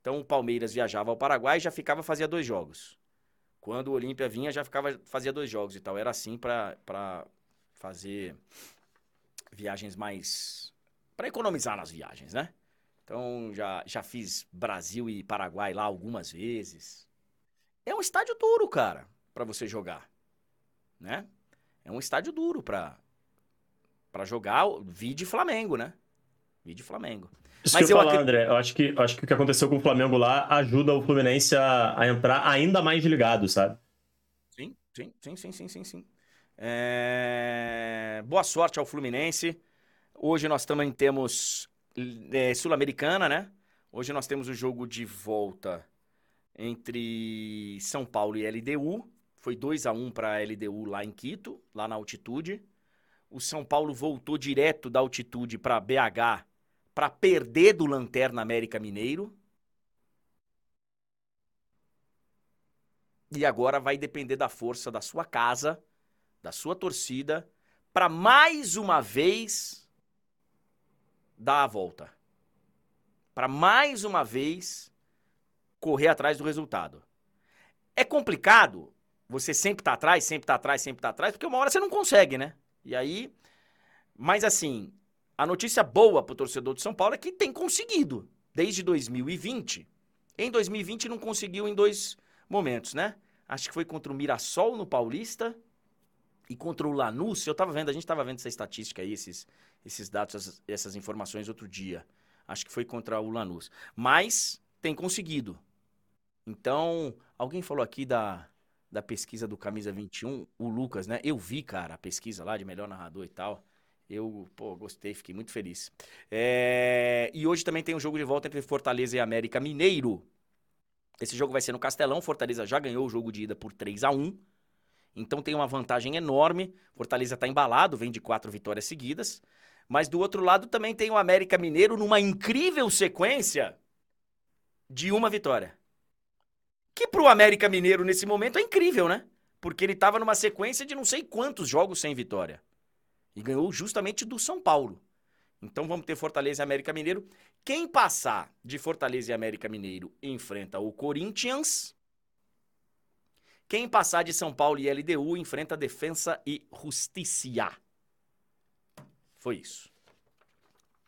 Então o Palmeiras viajava ao Paraguai e já ficava fazia dois jogos. Quando o Olímpia vinha já ficava fazia dois jogos e tal. Era assim para fazer viagens mais para economizar nas viagens, né? Então já já fiz Brasil e Paraguai lá algumas vezes. É um estádio duro, cara para você jogar, né? É um estádio duro para para jogar, vide Flamengo, né? Vide Flamengo. Isso Mas que eu, eu falar, André, eu acho que, eu acho que o que aconteceu com o Flamengo lá ajuda o Fluminense a, a entrar ainda mais ligado, sabe? Sim, sim, sim, sim, sim, sim, sim. É... Boa sorte ao Fluminense. Hoje nós também temos é, Sul-Americana, né? Hoje nós temos o jogo de volta entre São Paulo e LDU. Foi 2 a 1 para a LDU lá em Quito, lá na altitude. O São Paulo voltou direto da altitude para BH para perder do Lanterna América Mineiro. E agora vai depender da força da sua casa, da sua torcida, para mais uma vez dar a volta. Para mais uma vez correr atrás do resultado. É complicado você sempre tá atrás, sempre tá atrás, sempre tá atrás, porque uma hora você não consegue, né? E aí. Mas assim, a notícia boa pro torcedor de São Paulo é que tem conseguido. Desde 2020. Em 2020 não conseguiu em dois momentos, né? Acho que foi contra o Mirassol no Paulista E contra o Lanús, eu tava vendo, a gente tava vendo essa estatística aí, esses, esses dados, essas, essas informações outro dia. Acho que foi contra o Lanús. Mas tem conseguido. Então, alguém falou aqui da, da pesquisa do Camisa 21, o Lucas, né? Eu vi, cara, a pesquisa lá de melhor narrador e tal. Eu, pô, gostei, fiquei muito feliz. É... E hoje também tem um jogo de volta entre Fortaleza e América Mineiro. Esse jogo vai ser no Castelão. Fortaleza já ganhou o jogo de ida por 3 a 1 Então tem uma vantagem enorme. Fortaleza está embalado, vem de quatro vitórias seguidas. Mas do outro lado também tem o América Mineiro numa incrível sequência de uma vitória. Que pro América Mineiro nesse momento é incrível, né? Porque ele estava numa sequência de não sei quantos jogos sem vitória. E ganhou justamente do São Paulo. Então vamos ter Fortaleza e América Mineiro. Quem passar de Fortaleza e América Mineiro enfrenta o Corinthians. Quem passar de São Paulo e LDU enfrenta Defensa e Justiça. Foi isso.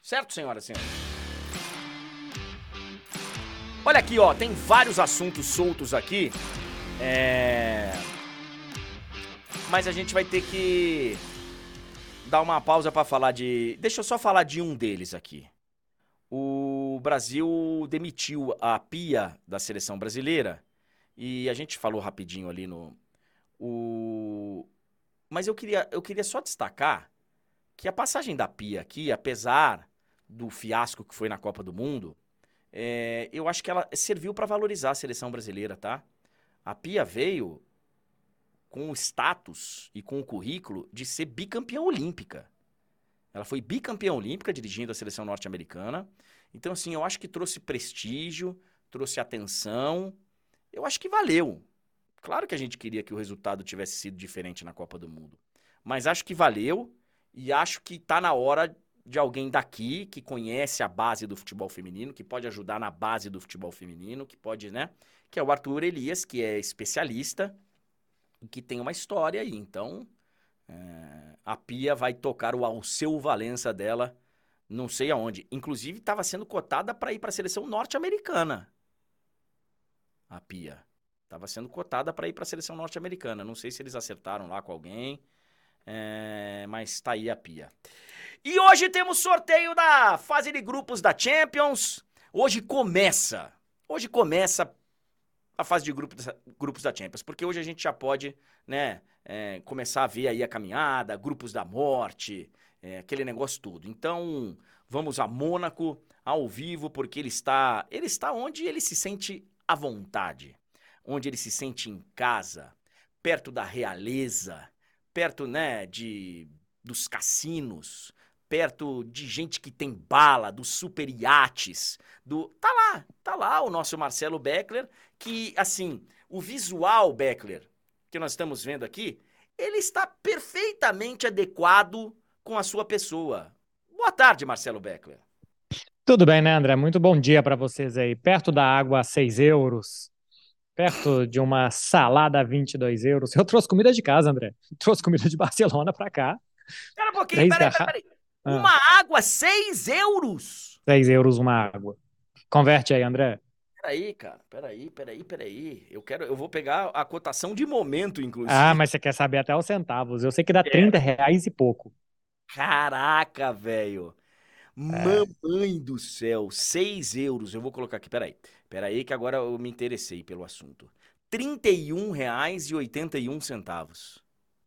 Certo, senhoras e senhores? Olha aqui, ó, tem vários assuntos soltos aqui. É... Mas a gente vai ter que dar uma pausa para falar de. Deixa eu só falar de um deles aqui. O Brasil demitiu a pia da seleção brasileira e a gente falou rapidinho ali no. O... Mas eu queria, eu queria só destacar que a passagem da pia aqui, apesar do fiasco que foi na Copa do Mundo, é, eu acho que ela serviu para valorizar a seleção brasileira, tá? A pia veio com o status e com o currículo de ser bicampeã olímpica. Ela foi bicampeã olímpica dirigindo a seleção norte-americana. Então, assim, eu acho que trouxe prestígio, trouxe atenção. Eu acho que valeu. Claro que a gente queria que o resultado tivesse sido diferente na Copa do Mundo. Mas acho que valeu e acho que está na hora de alguém daqui que conhece a base do futebol feminino, que pode ajudar na base do futebol feminino, que pode, né? Que é o Arthur Elias, que é especialista que tem uma história aí. Então, é, a Pia vai tocar o Alceu Valença dela, não sei aonde. Inclusive, estava sendo cotada para ir para a seleção norte-americana. A Pia. Estava sendo cotada para ir para a seleção norte-americana. Não sei se eles acertaram lá com alguém, é, mas está aí a Pia. E hoje temos sorteio da fase de grupos da Champions. Hoje começa. Hoje começa a fase de grupos, grupos da Champions, porque hoje a gente já pode, né, é, começar a ver aí a caminhada, grupos da morte, é, aquele negócio tudo. Então, vamos a Mônaco ao vivo, porque ele está, ele está onde ele se sente à vontade, onde ele se sente em casa, perto da realeza, perto, né, de dos cassinos, perto de gente que tem bala, dos super iates, do tá lá, tá lá o nosso Marcelo Beckler, que assim, o visual Beckler que nós estamos vendo aqui, ele está perfeitamente adequado com a sua pessoa. Boa tarde, Marcelo Beckler. Tudo bem, né, André? Muito bom dia para vocês aí. Perto da água a 6 euros, perto de uma salada a 22 euros. Eu trouxe comida de casa, André. Trouxe comida de Barcelona para cá. Espera um pouquinho, peraí, peraí, peraí. Ah. Uma água, 6 euros? 6 euros uma água. Converte aí, André. Peraí, cara, peraí, peraí, peraí. Eu quero, eu vou pegar a cotação de momento, inclusive. Ah, mas você quer saber até os centavos. Eu sei que dá é. 30 reais e pouco. Caraca, velho. É. Mamãe do céu, 6 euros. Eu vou colocar aqui, peraí. Peraí que agora eu me interessei pelo assunto. R$ 31,81.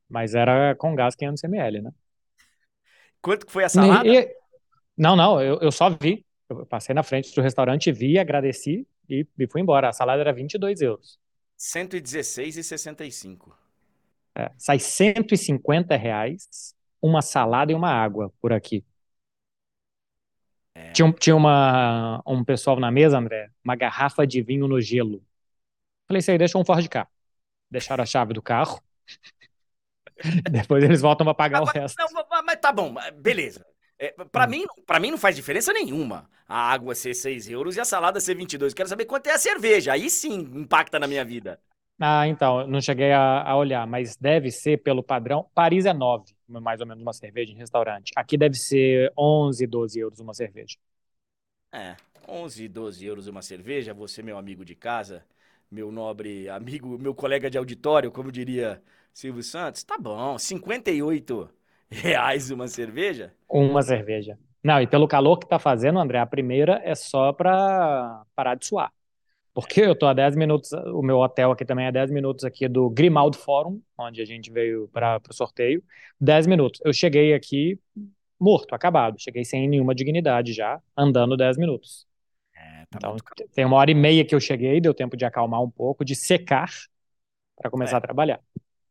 Mas era com gás 500 ml, né? Quanto que foi a salada? E, não, não, eu, eu só vi. Eu passei na frente do restaurante, vi, agradeci e, e fui embora. A salada era 22 euros. 116,65. É, sai 150 reais uma salada e uma água por aqui. É. Tinha, tinha uma, um pessoal na mesa, André, uma garrafa de vinho no gelo. Falei, isso aí deixa um de carro. Deixaram a chave do carro. Depois eles voltam para pagar mas, o resto. Não, mas tá bom, beleza. É, para hum. mim, para mim não faz diferença nenhuma a água ser 6 euros e a salada ser 22. Quero saber quanto é a cerveja. Aí sim impacta na minha vida. Ah, então, não cheguei a, a, olhar, mas deve ser pelo padrão. Paris é 9, mais ou menos, uma cerveja em restaurante. Aqui deve ser 11, 12 euros uma cerveja. É, 11, 12 euros uma cerveja. Você, meu amigo de casa, meu nobre amigo, meu colega de auditório, como diria Silvio Santos, tá bom, 58 reais uma cerveja? Uma cerveja. Não, e pelo calor que tá fazendo, André, a primeira é só para parar de suar. Porque eu tô a 10 minutos, o meu hotel aqui também é 10 minutos aqui do Grimaldo Forum, onde a gente veio para o sorteio. 10 minutos. Eu cheguei aqui morto, acabado. Cheguei sem nenhuma dignidade já, andando 10 minutos. É, tá então, tem uma hora e meia que eu cheguei, deu tempo de acalmar um pouco, de secar para começar é. a trabalhar.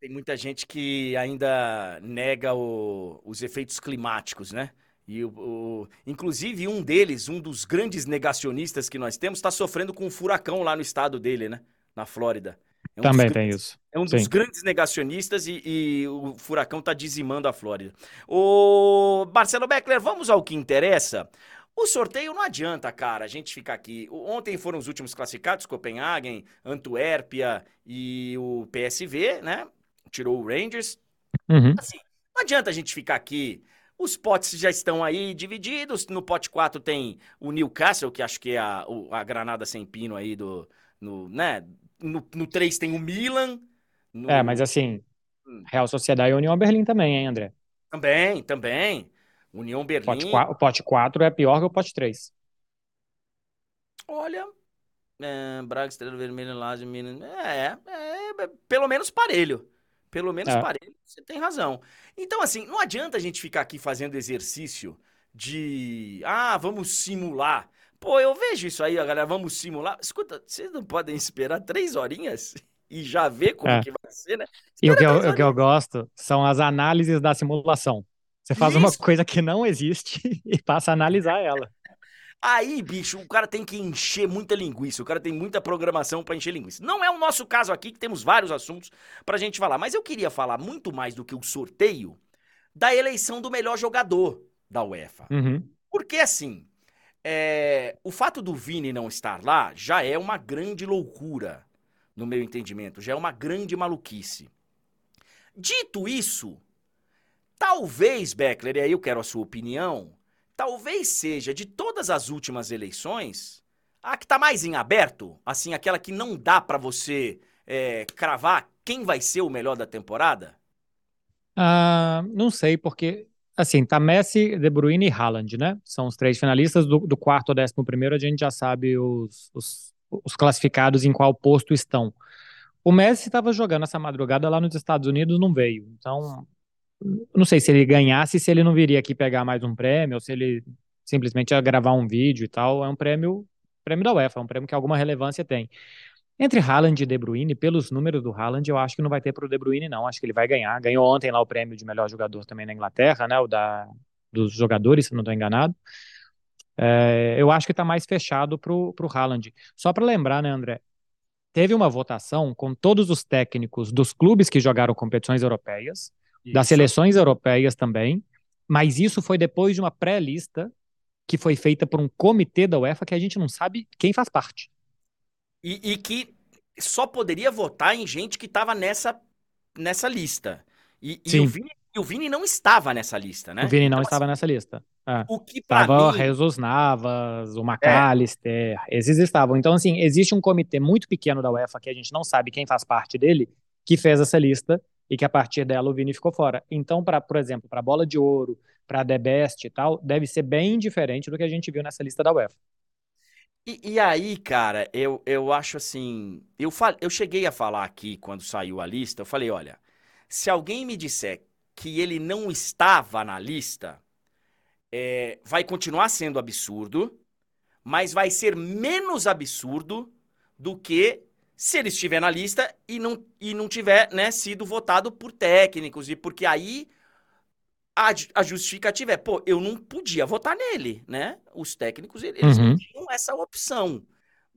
Tem muita gente que ainda nega o, os efeitos climáticos, né? E o, o, inclusive um deles, um dos grandes negacionistas que nós temos, está sofrendo com um furacão lá no estado dele, né? Na Flórida. É um Também tem isso. É um Sim. dos grandes negacionistas e, e o furacão está dizimando a Flórida. O Marcelo Beckler, vamos ao que interessa. O sorteio não adianta, cara, a gente ficar aqui. Ontem foram os últimos classificados, Copenhagen, Antuérpia e o PSV, né? Tirou o Rangers. Uhum. Assim, não adianta a gente ficar aqui os potes já estão aí divididos. No pote 4 tem o Newcastle, que acho que é a, a granada sem pino aí do. No, né? no, no 3 tem o Milan. No... É, mas assim, hum. Real Sociedade e União Berlim também, hein, André? Também, também. União Berlim. Pote 4, o pote 4 é pior que o pote 3. Olha. É, Braga, Estrela Vermelha, Lazio, Minas. É, é, é, pelo menos parelho. Pelo menos é. parelho, você tem razão. Então, assim, não adianta a gente ficar aqui fazendo exercício de. Ah, vamos simular. Pô, eu vejo isso aí, galera, vamos simular. Escuta, vocês não podem esperar três horinhas e já ver como é. que vai ser, né? e o que, eu, o que eu gosto são as análises da simulação. Você faz isso. uma coisa que não existe e passa a analisar ela. Aí, bicho, o cara tem que encher muita linguiça, o cara tem muita programação para encher linguiça. Não é o nosso caso aqui, que temos vários assuntos pra gente falar, mas eu queria falar muito mais do que o sorteio da eleição do melhor jogador da UEFA. Uhum. Porque assim, é, o fato do Vini não estar lá já é uma grande loucura, no meu entendimento, já é uma grande maluquice. Dito isso, talvez, Beckler, e aí eu quero a sua opinião, talvez seja de todas as últimas eleições a que está mais em aberto, assim, aquela que não dá para você é, cravar quem vai ser o melhor da temporada? Ah, não sei, porque assim, tá Messi, De Bruyne e Haaland, né? São os três finalistas do, do quarto ao décimo primeiro, a gente já sabe os, os, os classificados em qual posto estão. O Messi estava jogando essa madrugada lá nos Estados Unidos, não veio. Então, não sei se ele ganhasse, se ele não viria aqui pegar mais um prêmio, ou se ele simplesmente ia gravar um vídeo e tal. É um prêmio, prêmio da UEFA, é um prêmio que alguma relevância tem. Entre Haaland e De Bruyne, pelos números do Haaland, eu acho que não vai ter para o De Bruyne, não. Acho que ele vai ganhar. Ganhou ontem lá o prêmio de melhor jogador também na Inglaterra, né? O da, dos jogadores, se não estou enganado. É, eu acho que está mais fechado para o Haaland. Só para lembrar, né, André? Teve uma votação com todos os técnicos dos clubes que jogaram competições europeias isso. das seleções europeias também, mas isso foi depois de uma pré-lista que foi feita por um comitê da UEFA que a gente não sabe quem faz parte. E, e que só poderia votar em gente que estava nessa, nessa lista. E, e, o Vini, o Vini, não estava nessa lista, né? O Vini não então, estava assim, nessa lista. É. O que Tava mim... Jesus Navas, o McAllister, é. esses estavam. Então, assim, existe um comitê muito pequeno da UEFA que a gente não sabe quem faz parte dele, que fez essa lista e que a partir dela o Vini ficou fora. Então, para, por exemplo, para bola de ouro, para The Best e tal, deve ser bem diferente do que a gente viu nessa lista da UEFA. E, e aí, cara, eu, eu acho assim. Eu, fal, eu cheguei a falar aqui quando saiu a lista, eu falei: olha, se alguém me disser que ele não estava na lista, é, vai continuar sendo absurdo, mas vai ser menos absurdo do que se ele estiver na lista e não, e não tiver né, sido votado por técnicos, e porque aí a, a justificativa é, pô, eu não podia votar nele, né? Os técnicos, eles uhum. não tinham essa opção.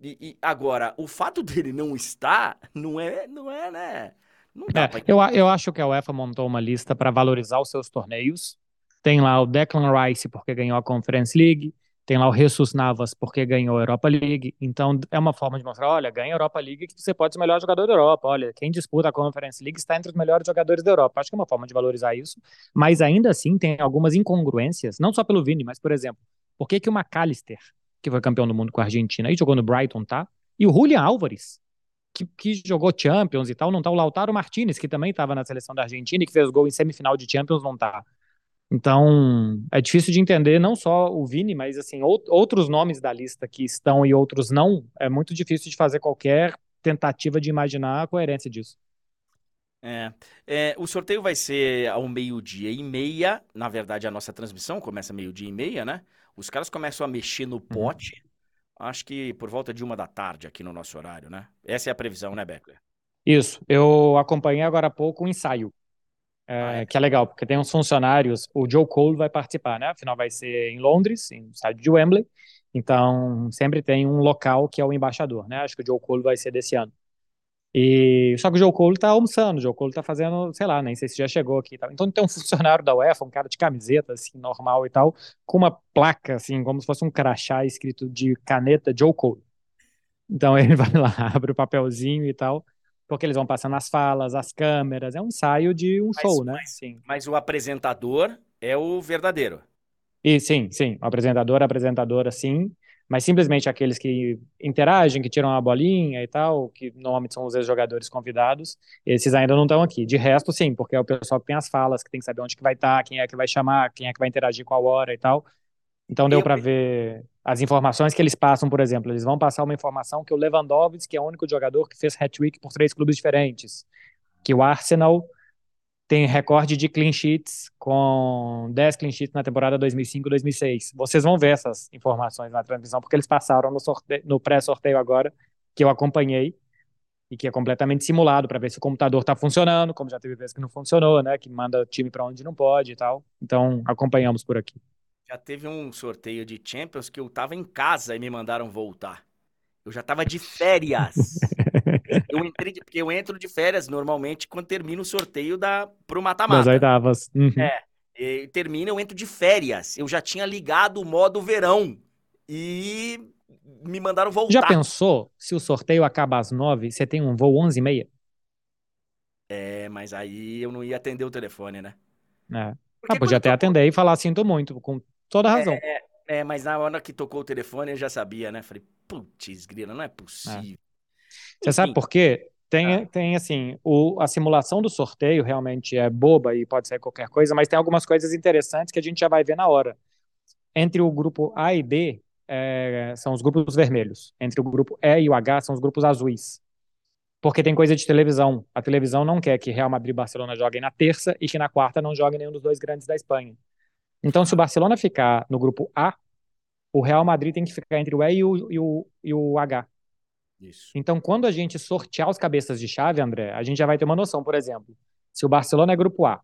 E, e, agora, o fato dele não estar, não é, não é, né? Não dá é, pra... eu, eu acho que a UEFA montou uma lista para valorizar os seus torneios. Tem lá o Declan Rice, porque ganhou a Conference League. Tem lá o Jesus Navas, porque ganhou a Europa League. Então, é uma forma de mostrar: olha, ganha a Europa League que você pode ser o melhor jogador da Europa. Olha, quem disputa a Conference League está entre os melhores jogadores da Europa. Acho que é uma forma de valorizar isso. Mas ainda assim, tem algumas incongruências, não só pelo Vini, mas, por exemplo, por que, que o McAllister, que foi campeão do mundo com a Argentina, e jogou no Brighton, tá? E o Julian Álvares, que, que jogou Champions e tal, não tá. O Lautaro Martinez, que também estava na seleção da Argentina e que fez gol em semifinal de Champions, não tá. Então, é difícil de entender não só o Vini, mas assim, outros nomes da lista que estão e outros não. É muito difícil de fazer qualquer tentativa de imaginar a coerência disso. É, é, o sorteio vai ser ao meio-dia e meia. Na verdade, a nossa transmissão começa meio-dia e meia, né? Os caras começam a mexer no uhum. pote, uhum. acho que por volta de uma da tarde aqui no nosso horário, né? Essa é a previsão, né, Beckler? Isso. Eu acompanhei agora há pouco o ensaio, é, ah, é. que é legal, porque tem uns funcionários. O Joe Cole vai participar, né? Afinal, vai ser em Londres, no estádio de Wembley. Então, sempre tem um local que é o embaixador, né? Acho que o Joe Cole vai ser desse ano. E só que o Joe Cole tá almoçando, o Joe Cole tá fazendo, sei lá, nem sei se já chegou aqui e tal. Então tem um funcionário da UEFA, um cara de camiseta, assim, normal e tal, com uma placa, assim, como se fosse um crachá escrito de caneta Joe Cole. Então ele vai lá, abre o papelzinho e tal, porque eles vão passando as falas, as câmeras, é um ensaio de um mas, show, né? Mas, sim. mas o apresentador é o verdadeiro. E sim, sim, o apresentador, a apresentadora, sim mas simplesmente aqueles que interagem, que tiram a bolinha e tal, que normalmente são os ex-jogadores convidados, esses ainda não estão aqui. De resto, sim, porque é o pessoal que tem as falas, que tem que saber onde que vai estar, tá, quem é que vai chamar, quem é que vai interagir com a hora e tal. Então deu para ver as informações que eles passam, por exemplo, eles vão passar uma informação que o Lewandowski é o único jogador que fez hat-trick por três clubes diferentes, que o Arsenal tem recorde de clean sheets com 10 clean sheets na temporada 2005-2006. Vocês vão ver essas informações na transmissão, porque eles passaram no, no pré-sorteio agora, que eu acompanhei, e que é completamente simulado para ver se o computador está funcionando, como já teve vezes que não funcionou, né? Que manda time para onde não pode e tal. Então, acompanhamos por aqui. Já teve um sorteio de Champions que eu estava em casa e me mandaram voltar. Eu já estava de férias. eu entrei, de, porque eu entro de férias normalmente quando termina o sorteio da pro mata-mata. Das oitavas. Uhum. É. E termina, eu entro de férias. Eu já tinha ligado o modo verão. E me mandaram voltar. Já pensou se o sorteio acaba às nove, você tem um voo onze e meia? É, mas aí eu não ia atender o telefone, né? É. ah, podia até atender e falar sinto muito, com toda razão. É, é, mas na hora que tocou o telefone eu já sabia, né? Falei, putz, grila, não é possível. É. Você sabe por quê? Tem, ah. tem assim, o, a simulação do sorteio realmente é boba e pode ser qualquer coisa, mas tem algumas coisas interessantes que a gente já vai ver na hora. Entre o grupo A e B é, são os grupos vermelhos. Entre o grupo E e o H são os grupos azuis. Porque tem coisa de televisão. A televisão não quer que Real Madrid e Barcelona joguem na terça e que na quarta não joguem nenhum dos dois grandes da Espanha. Então, se o Barcelona ficar no grupo A, o Real Madrid tem que ficar entre o E e o, e o, e o H. Isso. Então, quando a gente sortear os cabeças de chave, André, a gente já vai ter uma noção, por exemplo, se o Barcelona é grupo A,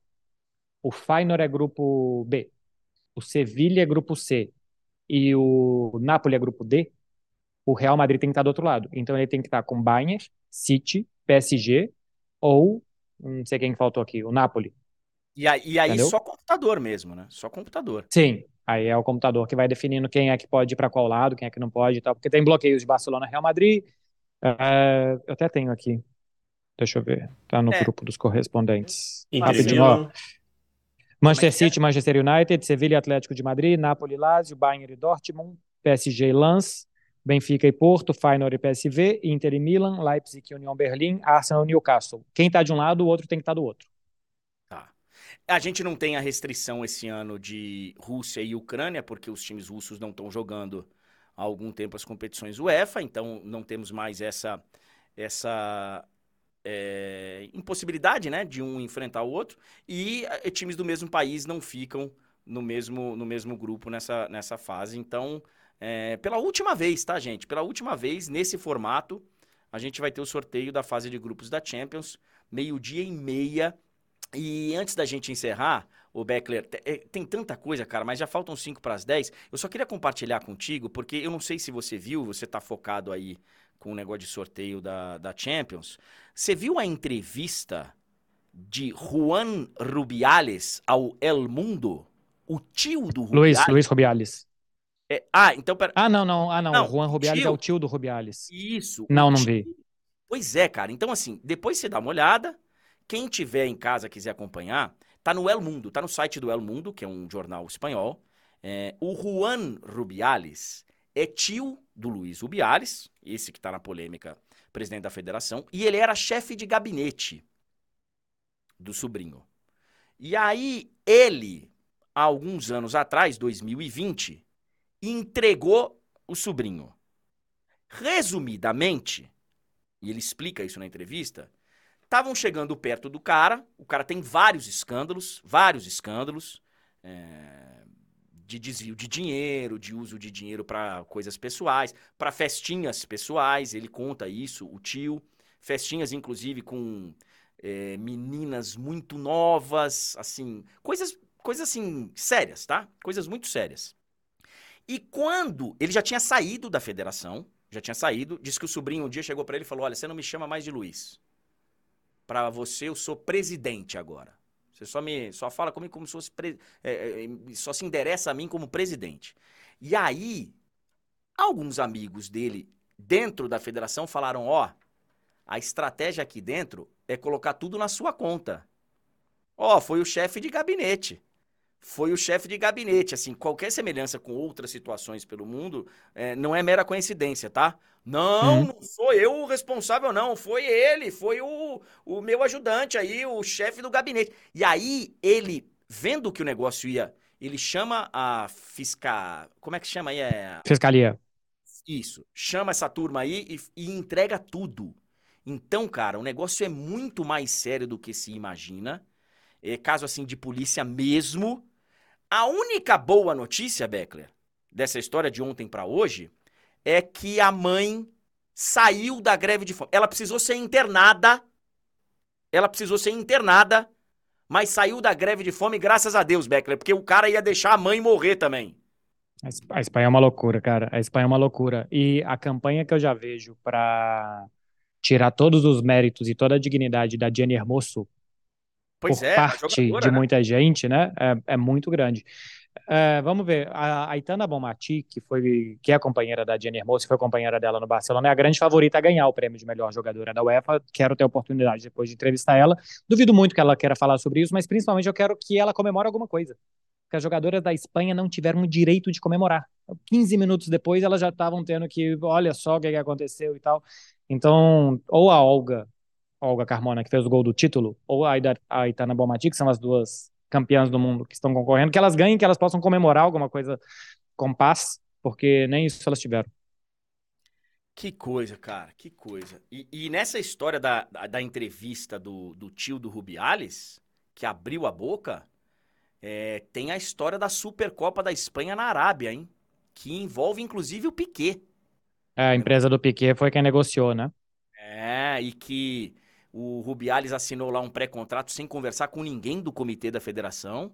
o Feyenoord é grupo B, o Sevilla é grupo C e o Napoli é grupo D, o Real Madrid tem que estar do outro lado. Então, ele tem que estar com Bayern, City, PSG ou não sei quem faltou aqui, o Napoli. E aí, e aí só computador mesmo, né? Só computador. Sim, aí é o computador que vai definindo quem é que pode ir para qual lado, quem é que não pode e tal, porque tem bloqueios de Barcelona, Real Madrid, Uh, eu até tenho aqui. Deixa eu ver. Tá no é. grupo dos correspondentes. Rapidinho, ó. Manchester é City, Manchester United, Sevilha Atlético de Madrid, Napoli Lazio, Bayern e Dortmund, PSG Lens, Benfica e Porto, Feyenoord e PSV, Inter e Milan, Leipzig e União Berlim, Arsenal e Newcastle. Quem tá de um lado, o outro tem que estar tá do outro. A gente não tem a restrição esse ano de Rússia e Ucrânia, porque os times russos não estão jogando há algum tempo as competições UEFA, então não temos mais essa, essa é, impossibilidade né, de um enfrentar o outro, e é, times do mesmo país não ficam no mesmo, no mesmo grupo nessa, nessa fase. Então, é, pela última vez, tá, gente? Pela última vez, nesse formato, a gente vai ter o sorteio da fase de grupos da Champions, meio-dia e meia. E antes da gente encerrar, o Beckler, é, tem tanta coisa, cara, mas já faltam 5 para as 10. Eu só queria compartilhar contigo, porque eu não sei se você viu, você está focado aí com o negócio de sorteio da, da Champions. Você viu a entrevista de Juan Rubiales ao El Mundo? O tio do Rubiales? Luiz, Luiz Rubiales. É, ah, então... Pera... Ah, não, não. Ah, não. não Juan Rubiales tio... é o tio do Rubiales. Isso. Não, não vi. Pois é, cara. Então, assim, depois você dá uma olhada. Quem tiver em casa quiser acompanhar, Tá no El Mundo, tá no site do El Mundo, que é um jornal espanhol. É, o Juan Rubiales, é tio do Luiz Rubiales, esse que está na polêmica, presidente da federação, e ele era chefe de gabinete do sobrinho. E aí, ele, há alguns anos atrás, 2020, entregou o sobrinho. Resumidamente, e ele explica isso na entrevista, estavam chegando perto do cara, o cara tem vários escândalos, vários escândalos, é, de desvio de dinheiro, de uso de dinheiro para coisas pessoais, para festinhas pessoais, ele conta isso, o tio, festinhas inclusive com é, meninas muito novas, assim, coisas, coisas assim, sérias, tá? Coisas muito sérias. E quando ele já tinha saído da federação, já tinha saído, disse que o sobrinho um dia chegou para ele e falou: Olha, você não me chama mais de Luiz. Para você, eu sou presidente agora. Você só me só fala comigo como se fosse. Pre, é, é, só se endereça a mim como presidente. E aí, alguns amigos dele dentro da federação falaram: Ó, a estratégia aqui dentro é colocar tudo na sua conta. Ó, foi o chefe de gabinete. Foi o chefe de gabinete. Assim, qualquer semelhança com outras situações pelo mundo é, não é mera coincidência, tá? Não, hum. não sou eu o responsável, não. Foi ele, foi o, o meu ajudante aí, o chefe do gabinete. E aí, ele, vendo que o negócio ia, ele chama a fiscal. Como é que chama aí? É... Fiscalia. Isso. Chama essa turma aí e, e entrega tudo. Então, cara, o negócio é muito mais sério do que se imagina. É caso assim de polícia mesmo. A única boa notícia, Beckler, dessa história de ontem para hoje, é que a mãe saiu da greve de fome. Ela precisou ser internada. Ela precisou ser internada, mas saiu da greve de fome, graças a Deus, Beckler, porque o cara ia deixar a mãe morrer também. A Espanha é uma loucura, cara. A Espanha é uma loucura. E a campanha que eu já vejo para tirar todos os méritos e toda a dignidade da Jenny Hermoso pois por é, parte de né? muita gente, né? É, é muito grande. É, vamos ver, a Aitana Bomati, que, foi, que é a companheira da Jenny Hermoso, foi companheira dela no Barcelona, é a grande favorita a ganhar o prêmio de melhor jogadora da UEFA. Quero ter a oportunidade depois de entrevistar ela. Duvido muito que ela queira falar sobre isso, mas principalmente eu quero que ela comemore alguma coisa. Porque as jogadoras da Espanha não tiveram o direito de comemorar. 15 minutos depois elas já estavam tendo que, olha só o que aconteceu e tal. Então, ou a Olga, Olga Carmona, que fez o gol do título, ou a Aitana Bomati, que são as duas campeãs do mundo que estão concorrendo, que elas ganhem, que elas possam comemorar alguma coisa com paz, porque nem isso elas tiveram. Que coisa, cara, que coisa. E, e nessa história da, da, da, entrevista do, do tio do Rubiales, que abriu a boca, é, tem a história da Supercopa da Espanha na Arábia, hein? Que envolve inclusive o Piquet. É, a empresa do Piquet foi quem negociou, né? É, e que o Rubiales assinou lá um pré-contrato sem conversar com ninguém do comitê da federação.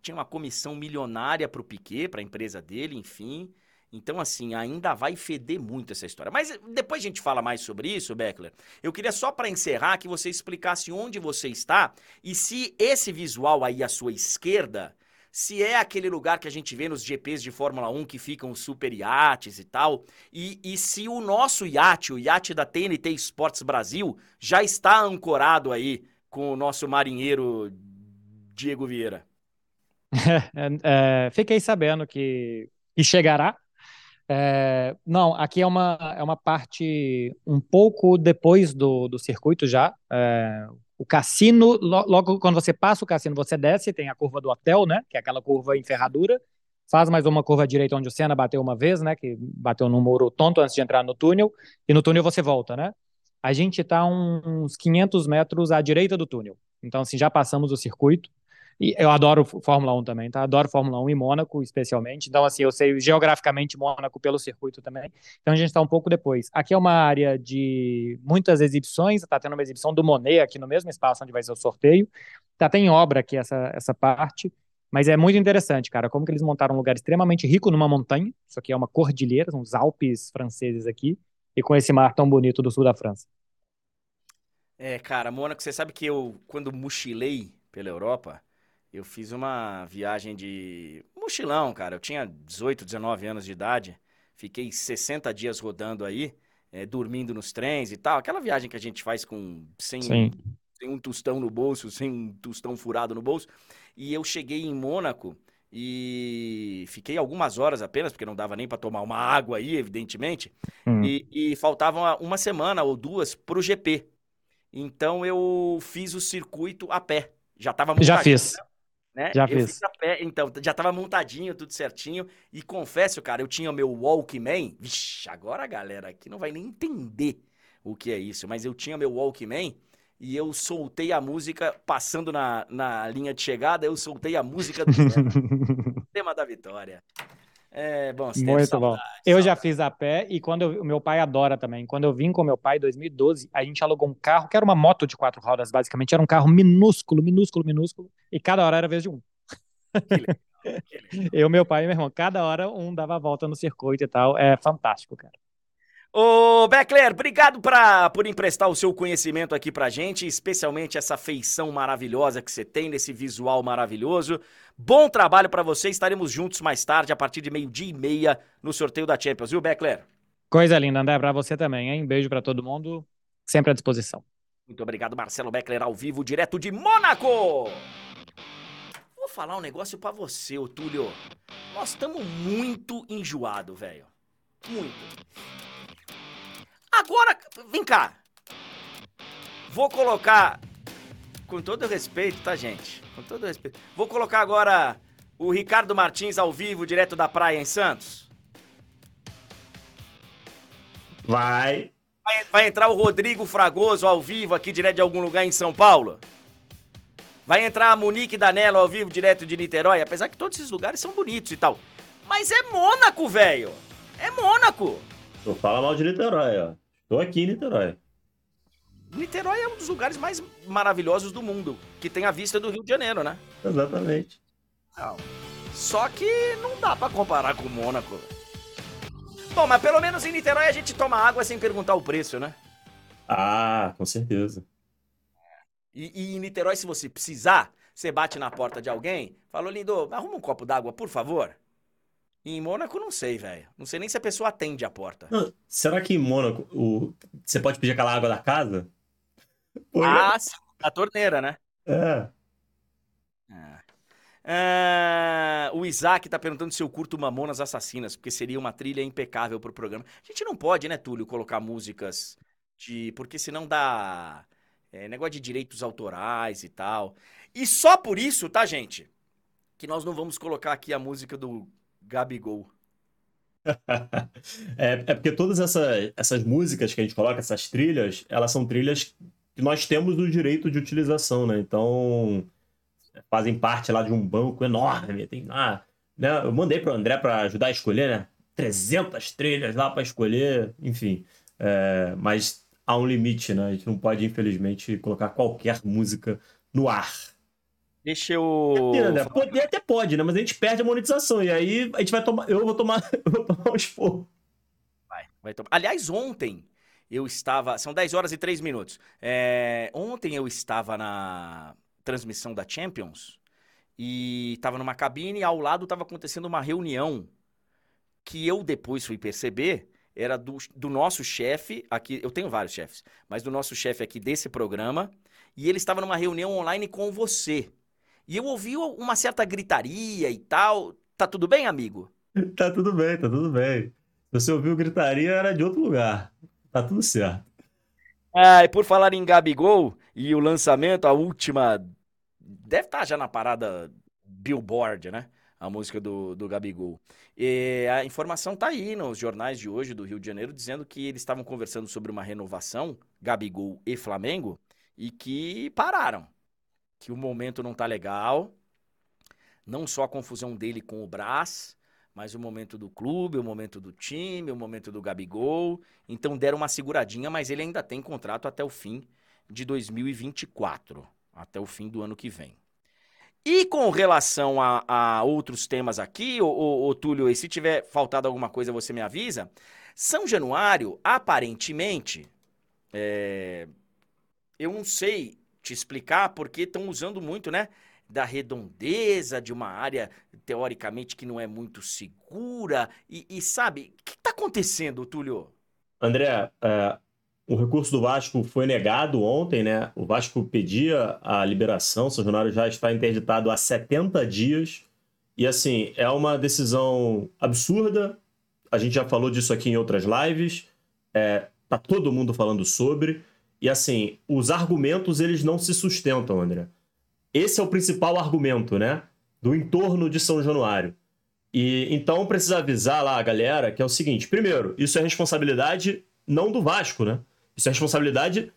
Tinha uma comissão milionária para o Piquet, para a empresa dele, enfim. Então, assim, ainda vai feder muito essa história. Mas depois a gente fala mais sobre isso, Beckler. Eu queria só para encerrar que você explicasse onde você está e se esse visual aí à sua esquerda se é aquele lugar que a gente vê nos GPs de Fórmula 1 que ficam super iates e tal, e, e se o nosso iate, o iate da TNT Esportes Brasil, já está ancorado aí com o nosso marinheiro Diego Vieira. É, é, fiquei sabendo que, que chegará. É, não, aqui é uma, é uma parte um pouco depois do, do circuito já. O cassino, logo quando você passa o cassino, você desce, tem a curva do hotel, né? Que é aquela curva em ferradura. Faz mais uma curva direita onde o Senna bateu uma vez, né? Que bateu num muro tonto antes de entrar no túnel. E no túnel você volta, né? A gente está uns 500 metros à direita do túnel. Então, assim, já passamos o circuito. E eu adoro Fórmula 1 também, tá? Adoro Fórmula 1 e Mônaco, especialmente. Então, assim, eu sei geograficamente Mônaco pelo circuito também. Então, a gente está um pouco depois. Aqui é uma área de muitas exibições. Está tendo uma exibição do Monet aqui no mesmo espaço onde vai ser o sorteio. Tá, tem obra aqui essa, essa parte. Mas é muito interessante, cara, como que eles montaram um lugar extremamente rico numa montanha. Isso aqui é uma cordilheira, os Alpes franceses aqui. E com esse mar tão bonito do sul da França. É, cara, Mônaco, você sabe que eu, quando mochilei pela Europa, eu fiz uma viagem de mochilão, cara. Eu tinha 18, 19 anos de idade. Fiquei 60 dias rodando aí, é, dormindo nos trens e tal. Aquela viagem que a gente faz com sem, sem um tostão no bolso, sem um tostão furado no bolso. E eu cheguei em Mônaco e fiquei algumas horas apenas, porque não dava nem para tomar uma água aí, evidentemente, Hum. e, e faltava uma, semana ou duas pro GP. Então eu fiz o circuito a pé. Já tava Já fiz. né? Já eu fiz. pé, então já tava montadinho, tudo certinho. E confesso, cara, eu tinha o meu Walkman. Vixe, agora a galera aqui não vai nem entender o que é isso, mas eu tinha meu Walkman e eu soltei a música, passando na, na linha de chegada, eu soltei a música do tema da vitória. É, bom, Muito bom. Eu já fiz a pé e quando eu- o meu pai adora também. Quando eu vim com meu pai em 2012, a gente alugou um carro que era uma moto de quatro rodas, basicamente. Era um carro minúsculo, minúsculo, minúsculo. E cada hora era vez de um. Eu, meu pai e meu irmão, cada hora um dava a volta no circuito e tal. É fantástico, cara. Ô, Beckler, obrigado pra, por emprestar o seu conhecimento aqui pra gente, especialmente essa feição maravilhosa que você tem, nesse visual maravilhoso. Bom trabalho pra você, estaremos juntos mais tarde, a partir de meio-dia e meia, no sorteio da Champions, viu, Beckler? Coisa linda, André, pra você também, hein? Beijo pra todo mundo. Sempre à disposição. Muito obrigado, Marcelo Beckler, ao vivo, direto de Mônaco! Vou falar um negócio pra você, Túlio. Nós estamos muito enjoado, velho. Muito. Agora, vem cá. Vou colocar, com todo respeito, tá, gente? Com todo respeito. Vou colocar agora o Ricardo Martins ao vivo, direto da praia em Santos. Vai. Vai, vai entrar o Rodrigo Fragoso ao vivo aqui, direto de algum lugar em São Paulo? Vai entrar a Monique Danello ao vivo, direto de Niterói? Apesar que todos esses lugares são bonitos e tal. Mas é Mônaco, velho! É Mônaco! Tu fala mal de Niterói, ó. Tô aqui em Niterói. Niterói é um dos lugares mais maravilhosos do mundo, que tem a vista do Rio de Janeiro, né? Exatamente. Não. Só que não dá pra comparar com Mônaco. Bom, mas pelo menos em Niterói a gente toma água sem perguntar o preço, né? Ah, com certeza. E, e em Niterói, se você precisar, você bate na porta de alguém, falou, lindo, arruma um copo d'água, por favor. Em Mônaco, não sei, velho. Não sei nem se a pessoa atende a porta. Não, será que em Mônaco o... você pode pedir aquela água da casa? Ah, sim, da torneira, né? é. Ah. Ah, o Isaac tá perguntando se eu curto Mamonas Assassinas, porque seria uma trilha impecável pro programa. A gente não pode, né, Túlio, colocar músicas de. Porque senão dá. é, negócio de direitos autorais e tal. E só por isso, tá, gente? Que nós não vamos colocar aqui a música do Gabigol. É, é porque todas essa- essas músicas que a gente coloca, essas trilhas, elas são trilhas que nós temos o direito de utilização, né? Então, fazem parte lá de um banco enorme. Tem lá, né? Eu mandei pro André para ajudar a escolher, né? 300 trilhas lá para escolher, enfim. É, mas há um limite, né? A gente não pode, infelizmente, colocar qualquer música no ar. Deixa eu. André, poder até pode, né? Mas a gente perde a monetização. E aí a gente vai tomar. Eu vou tomar, eu vou tomar um esporro. Vai, vai tomar. Aliás, ontem eu estava. São 10 horas e 3 minutos. É, ontem eu estava na transmissão da Champions e estava numa cabine e ao lado estava acontecendo uma reunião que eu depois fui perceber era do, do nosso chefe aqui. Eu tenho vários chefes, mas do nosso chefe aqui desse programa. E ele estava numa reunião online com você. E eu ouvi uma certa gritaria e tal. Tá tudo bem, amigo? Tá tudo bem, tá tudo bem. Se você ouviu gritaria, era de outro lugar. Tá tudo certo. Ah, e por falar em Gabigol e o lançamento, a última. Deve estar já na parada Billboard, né? A música do, do Gabigol. E a informação tá aí nos jornais de hoje do Rio de Janeiro, dizendo que eles estavam conversando sobre uma renovação, Gabigol e Flamengo, e que pararam. Que o momento não tá legal. Não só a confusão dele com o Brás, mas o momento do clube, o momento do time, o momento do Gabigol. Então deram uma seguradinha, mas ele ainda tem contrato até o fim de 2024, até o fim do ano que vem. E com relação a, a outros temas aqui, ô, ô, ô, Túlio, e se tiver faltado alguma coisa, você me avisa. São Januário, aparentemente, é, eu não sei te explicar porque estão usando muito, né? Da redondeza de uma área teoricamente que não é muito segura. E, e sabe, o que está acontecendo, Túlio? André, é, o recurso do Vasco foi negado ontem, né? O Vasco pedia a liberação, São Januário já está interditado há 70 dias E assim, é uma decisão absurda. A gente já falou disso aqui em outras lives. É, tá todo mundo falando sobre. E assim, os argumentos eles não se sustentam, André. Esse é o principal argumento, né? Do entorno de São Januário. E então precisa avisar lá a galera que é o seguinte: primeiro, isso é responsabilidade não do Vasco, né? Isso é responsabilidade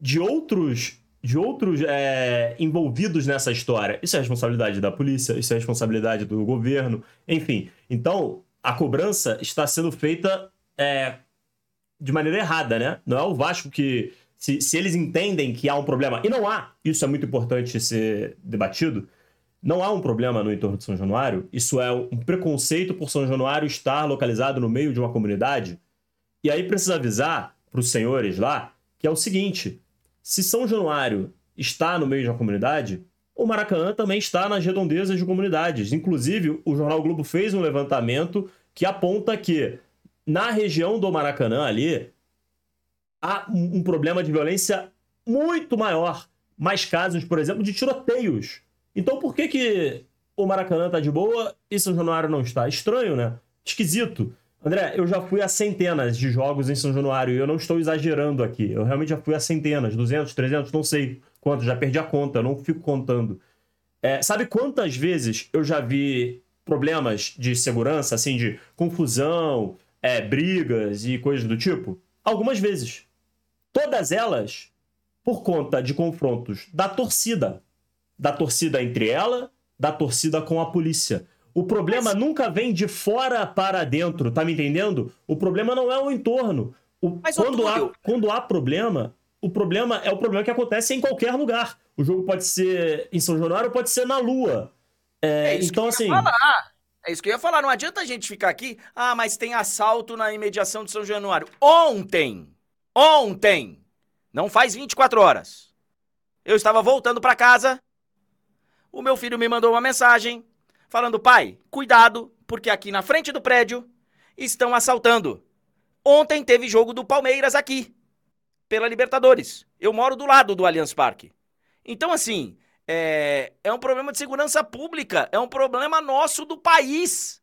de outros de outros é, envolvidos nessa história. Isso é responsabilidade da polícia, isso é responsabilidade do governo, enfim. Então, a cobrança está sendo feita é, de maneira errada, né? Não é o Vasco que. Se, se eles entendem que há um problema, e não há, isso é muito importante ser debatido, não há um problema no entorno de São Januário, isso é um preconceito por São Januário estar localizado no meio de uma comunidade. E aí precisa avisar para os senhores lá que é o seguinte: se São Januário está no meio de uma comunidade, o Maracanã também está nas redondezas de comunidades. Inclusive, o Jornal Globo fez um levantamento que aponta que na região do Maracanã ali, há um problema de violência muito maior. Mais casos, por exemplo, de tiroteios. Então por que, que o Maracanã tá de boa e São Januário não está? Estranho, né? Esquisito. André, eu já fui a centenas de jogos em São Januário e eu não estou exagerando aqui. Eu realmente já fui a centenas, 200, 300, não sei quantos, já perdi a conta, não fico contando. É, sabe quantas vezes eu já vi problemas de segurança, assim, de confusão, é, brigas e coisas do tipo? Algumas vezes. Todas elas por conta de confrontos da torcida. Da torcida entre ela, da torcida com a polícia. O problema Mas... nunca vem de fora para dentro, tá me entendendo? O problema não é o entorno. O... Mas, quando, há, quando há problema, o problema é o problema que acontece em qualquer lugar. O jogo pode ser em São Januário, pode ser na Lua. É, é então, assim. Falar. É isso que eu ia falar. Não adianta a gente ficar aqui. Ah, mas tem assalto na imediação de São Januário. Ontem, ontem, não faz 24 horas. Eu estava voltando para casa. O meu filho me mandou uma mensagem falando: pai, cuidado, porque aqui na frente do prédio estão assaltando. Ontem teve jogo do Palmeiras aqui, pela Libertadores. Eu moro do lado do Allianz Parque. Então, assim, é, é um problema de segurança pública, é um problema nosso do país.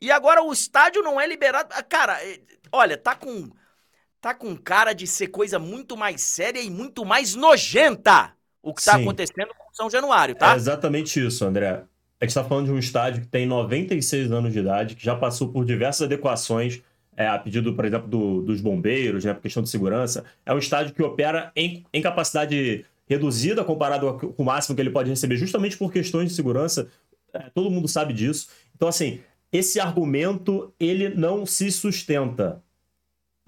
E agora o estádio não é liberado. Ah, cara, é, olha, tá com tá com cara de ser coisa muito mais séria e muito mais nojenta o que tá acontecendo com São Januário, tá? É exatamente isso, André. A gente tá falando de um estádio que tem 96 anos de idade, que já passou por diversas adequações, é, a pedido, por exemplo, do, dos bombeiros, né, por questão de segurança. É um estádio que opera em, em capacidade reduzida comparado com o máximo que ele pode receber, justamente por questões de segurança. É, todo mundo sabe disso. Então, assim, esse argumento ele não se sustenta.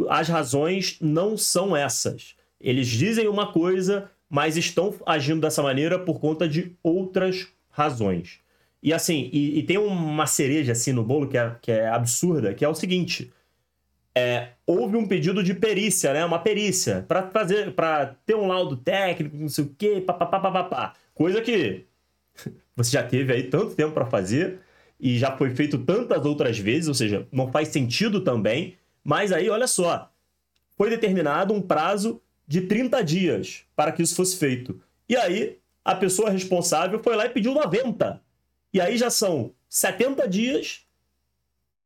As razões não são essas. Eles dizem uma coisa, mas estão agindo dessa maneira por conta de outras razões. E assim, e, e tem uma cereja assim no bolo que é, que é absurda, que é o seguinte: é, houve um pedido de perícia, né? Uma perícia para fazer, para ter um laudo técnico, não sei o quê, papapá, coisa que você já teve aí tanto tempo para fazer e já foi feito tantas outras vezes, ou seja, não faz sentido também. Mas aí, olha só, foi determinado um prazo de 30 dias para que isso fosse feito. E aí, a pessoa responsável foi lá e pediu 90. E aí já são 70 dias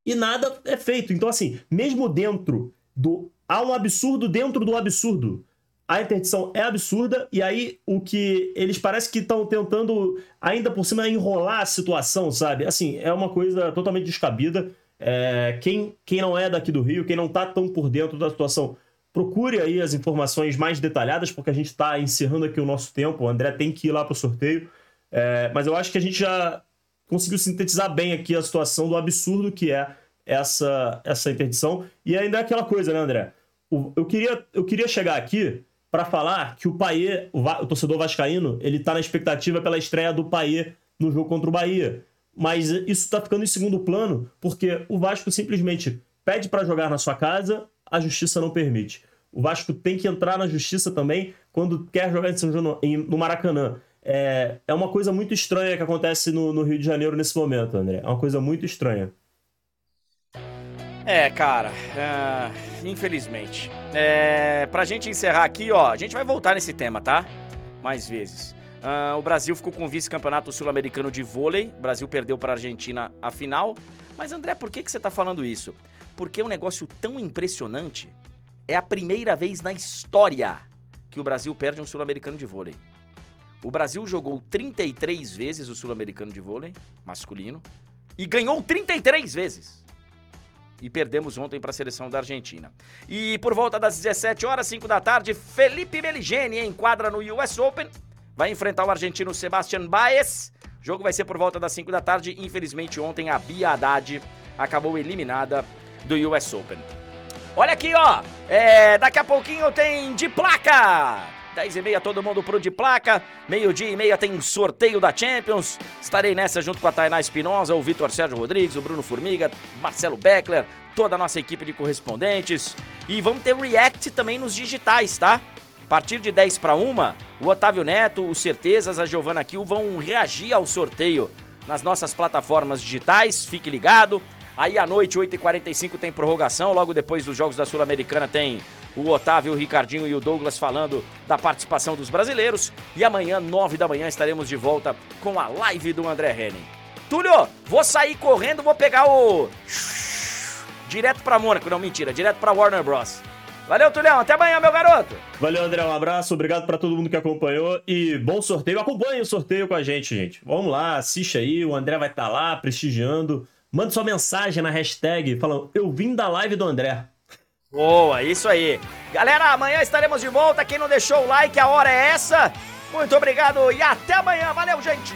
e nada é feito. Então, assim, mesmo dentro do. Há um absurdo dentro do absurdo. A interdição é absurda, e aí o que eles parece que estão tentando, ainda por cima, enrolar a situação, sabe? Assim, é uma coisa totalmente descabida. É, quem, quem não é daqui do Rio, quem não tá tão por dentro da situação, procure aí as informações mais detalhadas, porque a gente está encerrando aqui o nosso tempo. O André tem que ir lá para o sorteio. É, mas eu acho que a gente já conseguiu sintetizar bem aqui a situação do absurdo que é essa, essa interdição. E ainda é aquela coisa, né, André? O, eu, queria, eu queria chegar aqui para falar que o Paê, o, o, torcedor vascaíno, ele tá na expectativa pela estreia do Paê no jogo contra o Bahia. Mas isso tá ficando em segundo plano, porque o Vasco simplesmente pede para jogar na sua casa, a justiça não permite. O Vasco tem que entrar na justiça também quando quer jogar em São João, no Maracanã. É, é uma coisa muito estranha que acontece no, no Rio de Janeiro nesse momento, André. É uma coisa muito estranha. É, cara, uh, infelizmente. É, pra gente encerrar aqui, ó, a gente vai voltar nesse tema, tá? Mais vezes. Uh, o Brasil ficou com o vice-campeonato sul-americano de vôlei. O Brasil perdeu para a Argentina a final. Mas, André, por que, que você está falando isso? Porque é um negócio tão impressionante. É a primeira vez na história que o Brasil perde um sul-americano de vôlei. O Brasil jogou 33 vezes o sul-americano de vôlei masculino e ganhou 33 vezes. E perdemos ontem para a seleção da Argentina. E por volta das 17 horas, 5 da tarde, Felipe Meligeni enquadra no US Open. Vai enfrentar o argentino Sebastian Baez. O jogo vai ser por volta das 5 da tarde. Infelizmente, ontem a Bia Haddad acabou eliminada do US Open. Olha aqui, ó. É, daqui a pouquinho tem de placa. 10 e meia todo mundo pro de placa. Meio-dia e meia tem sorteio da Champions. Estarei nessa junto com a Tainá Espinosa, o Vitor Sérgio Rodrigues, o Bruno Formiga, Marcelo Beckler, toda a nossa equipe de correspondentes. E vamos ter react também nos digitais, tá? A partir de 10 para uma, o Otávio Neto, o Certezas, a Giovana Kiel vão reagir ao sorteio nas nossas plataformas digitais. Fique ligado. Aí à noite, 8h45, tem prorrogação. Logo depois dos Jogos da Sul-Americana tem o Otávio, o Ricardinho e o Douglas falando da participação dos brasileiros. E amanhã, 9 da manhã, estaremos de volta com a live do André Henning. Túlio, vou sair correndo, vou pegar o. Direto pra Mônaco, não, mentira, direto pra Warner Bros. Valeu, Tulhão, até amanhã, meu garoto. Valeu, André, um abraço, obrigado para todo mundo que acompanhou e bom sorteio. Acompanhe o sorteio com a gente, gente. Vamos lá, assiste aí, o André vai estar tá lá prestigiando. Manda sua mensagem na hashtag falando: Eu vim da live do André. Boa, isso aí. Galera, amanhã estaremos de volta. Quem não deixou o like, a hora é essa. Muito obrigado e até amanhã. Valeu, gente!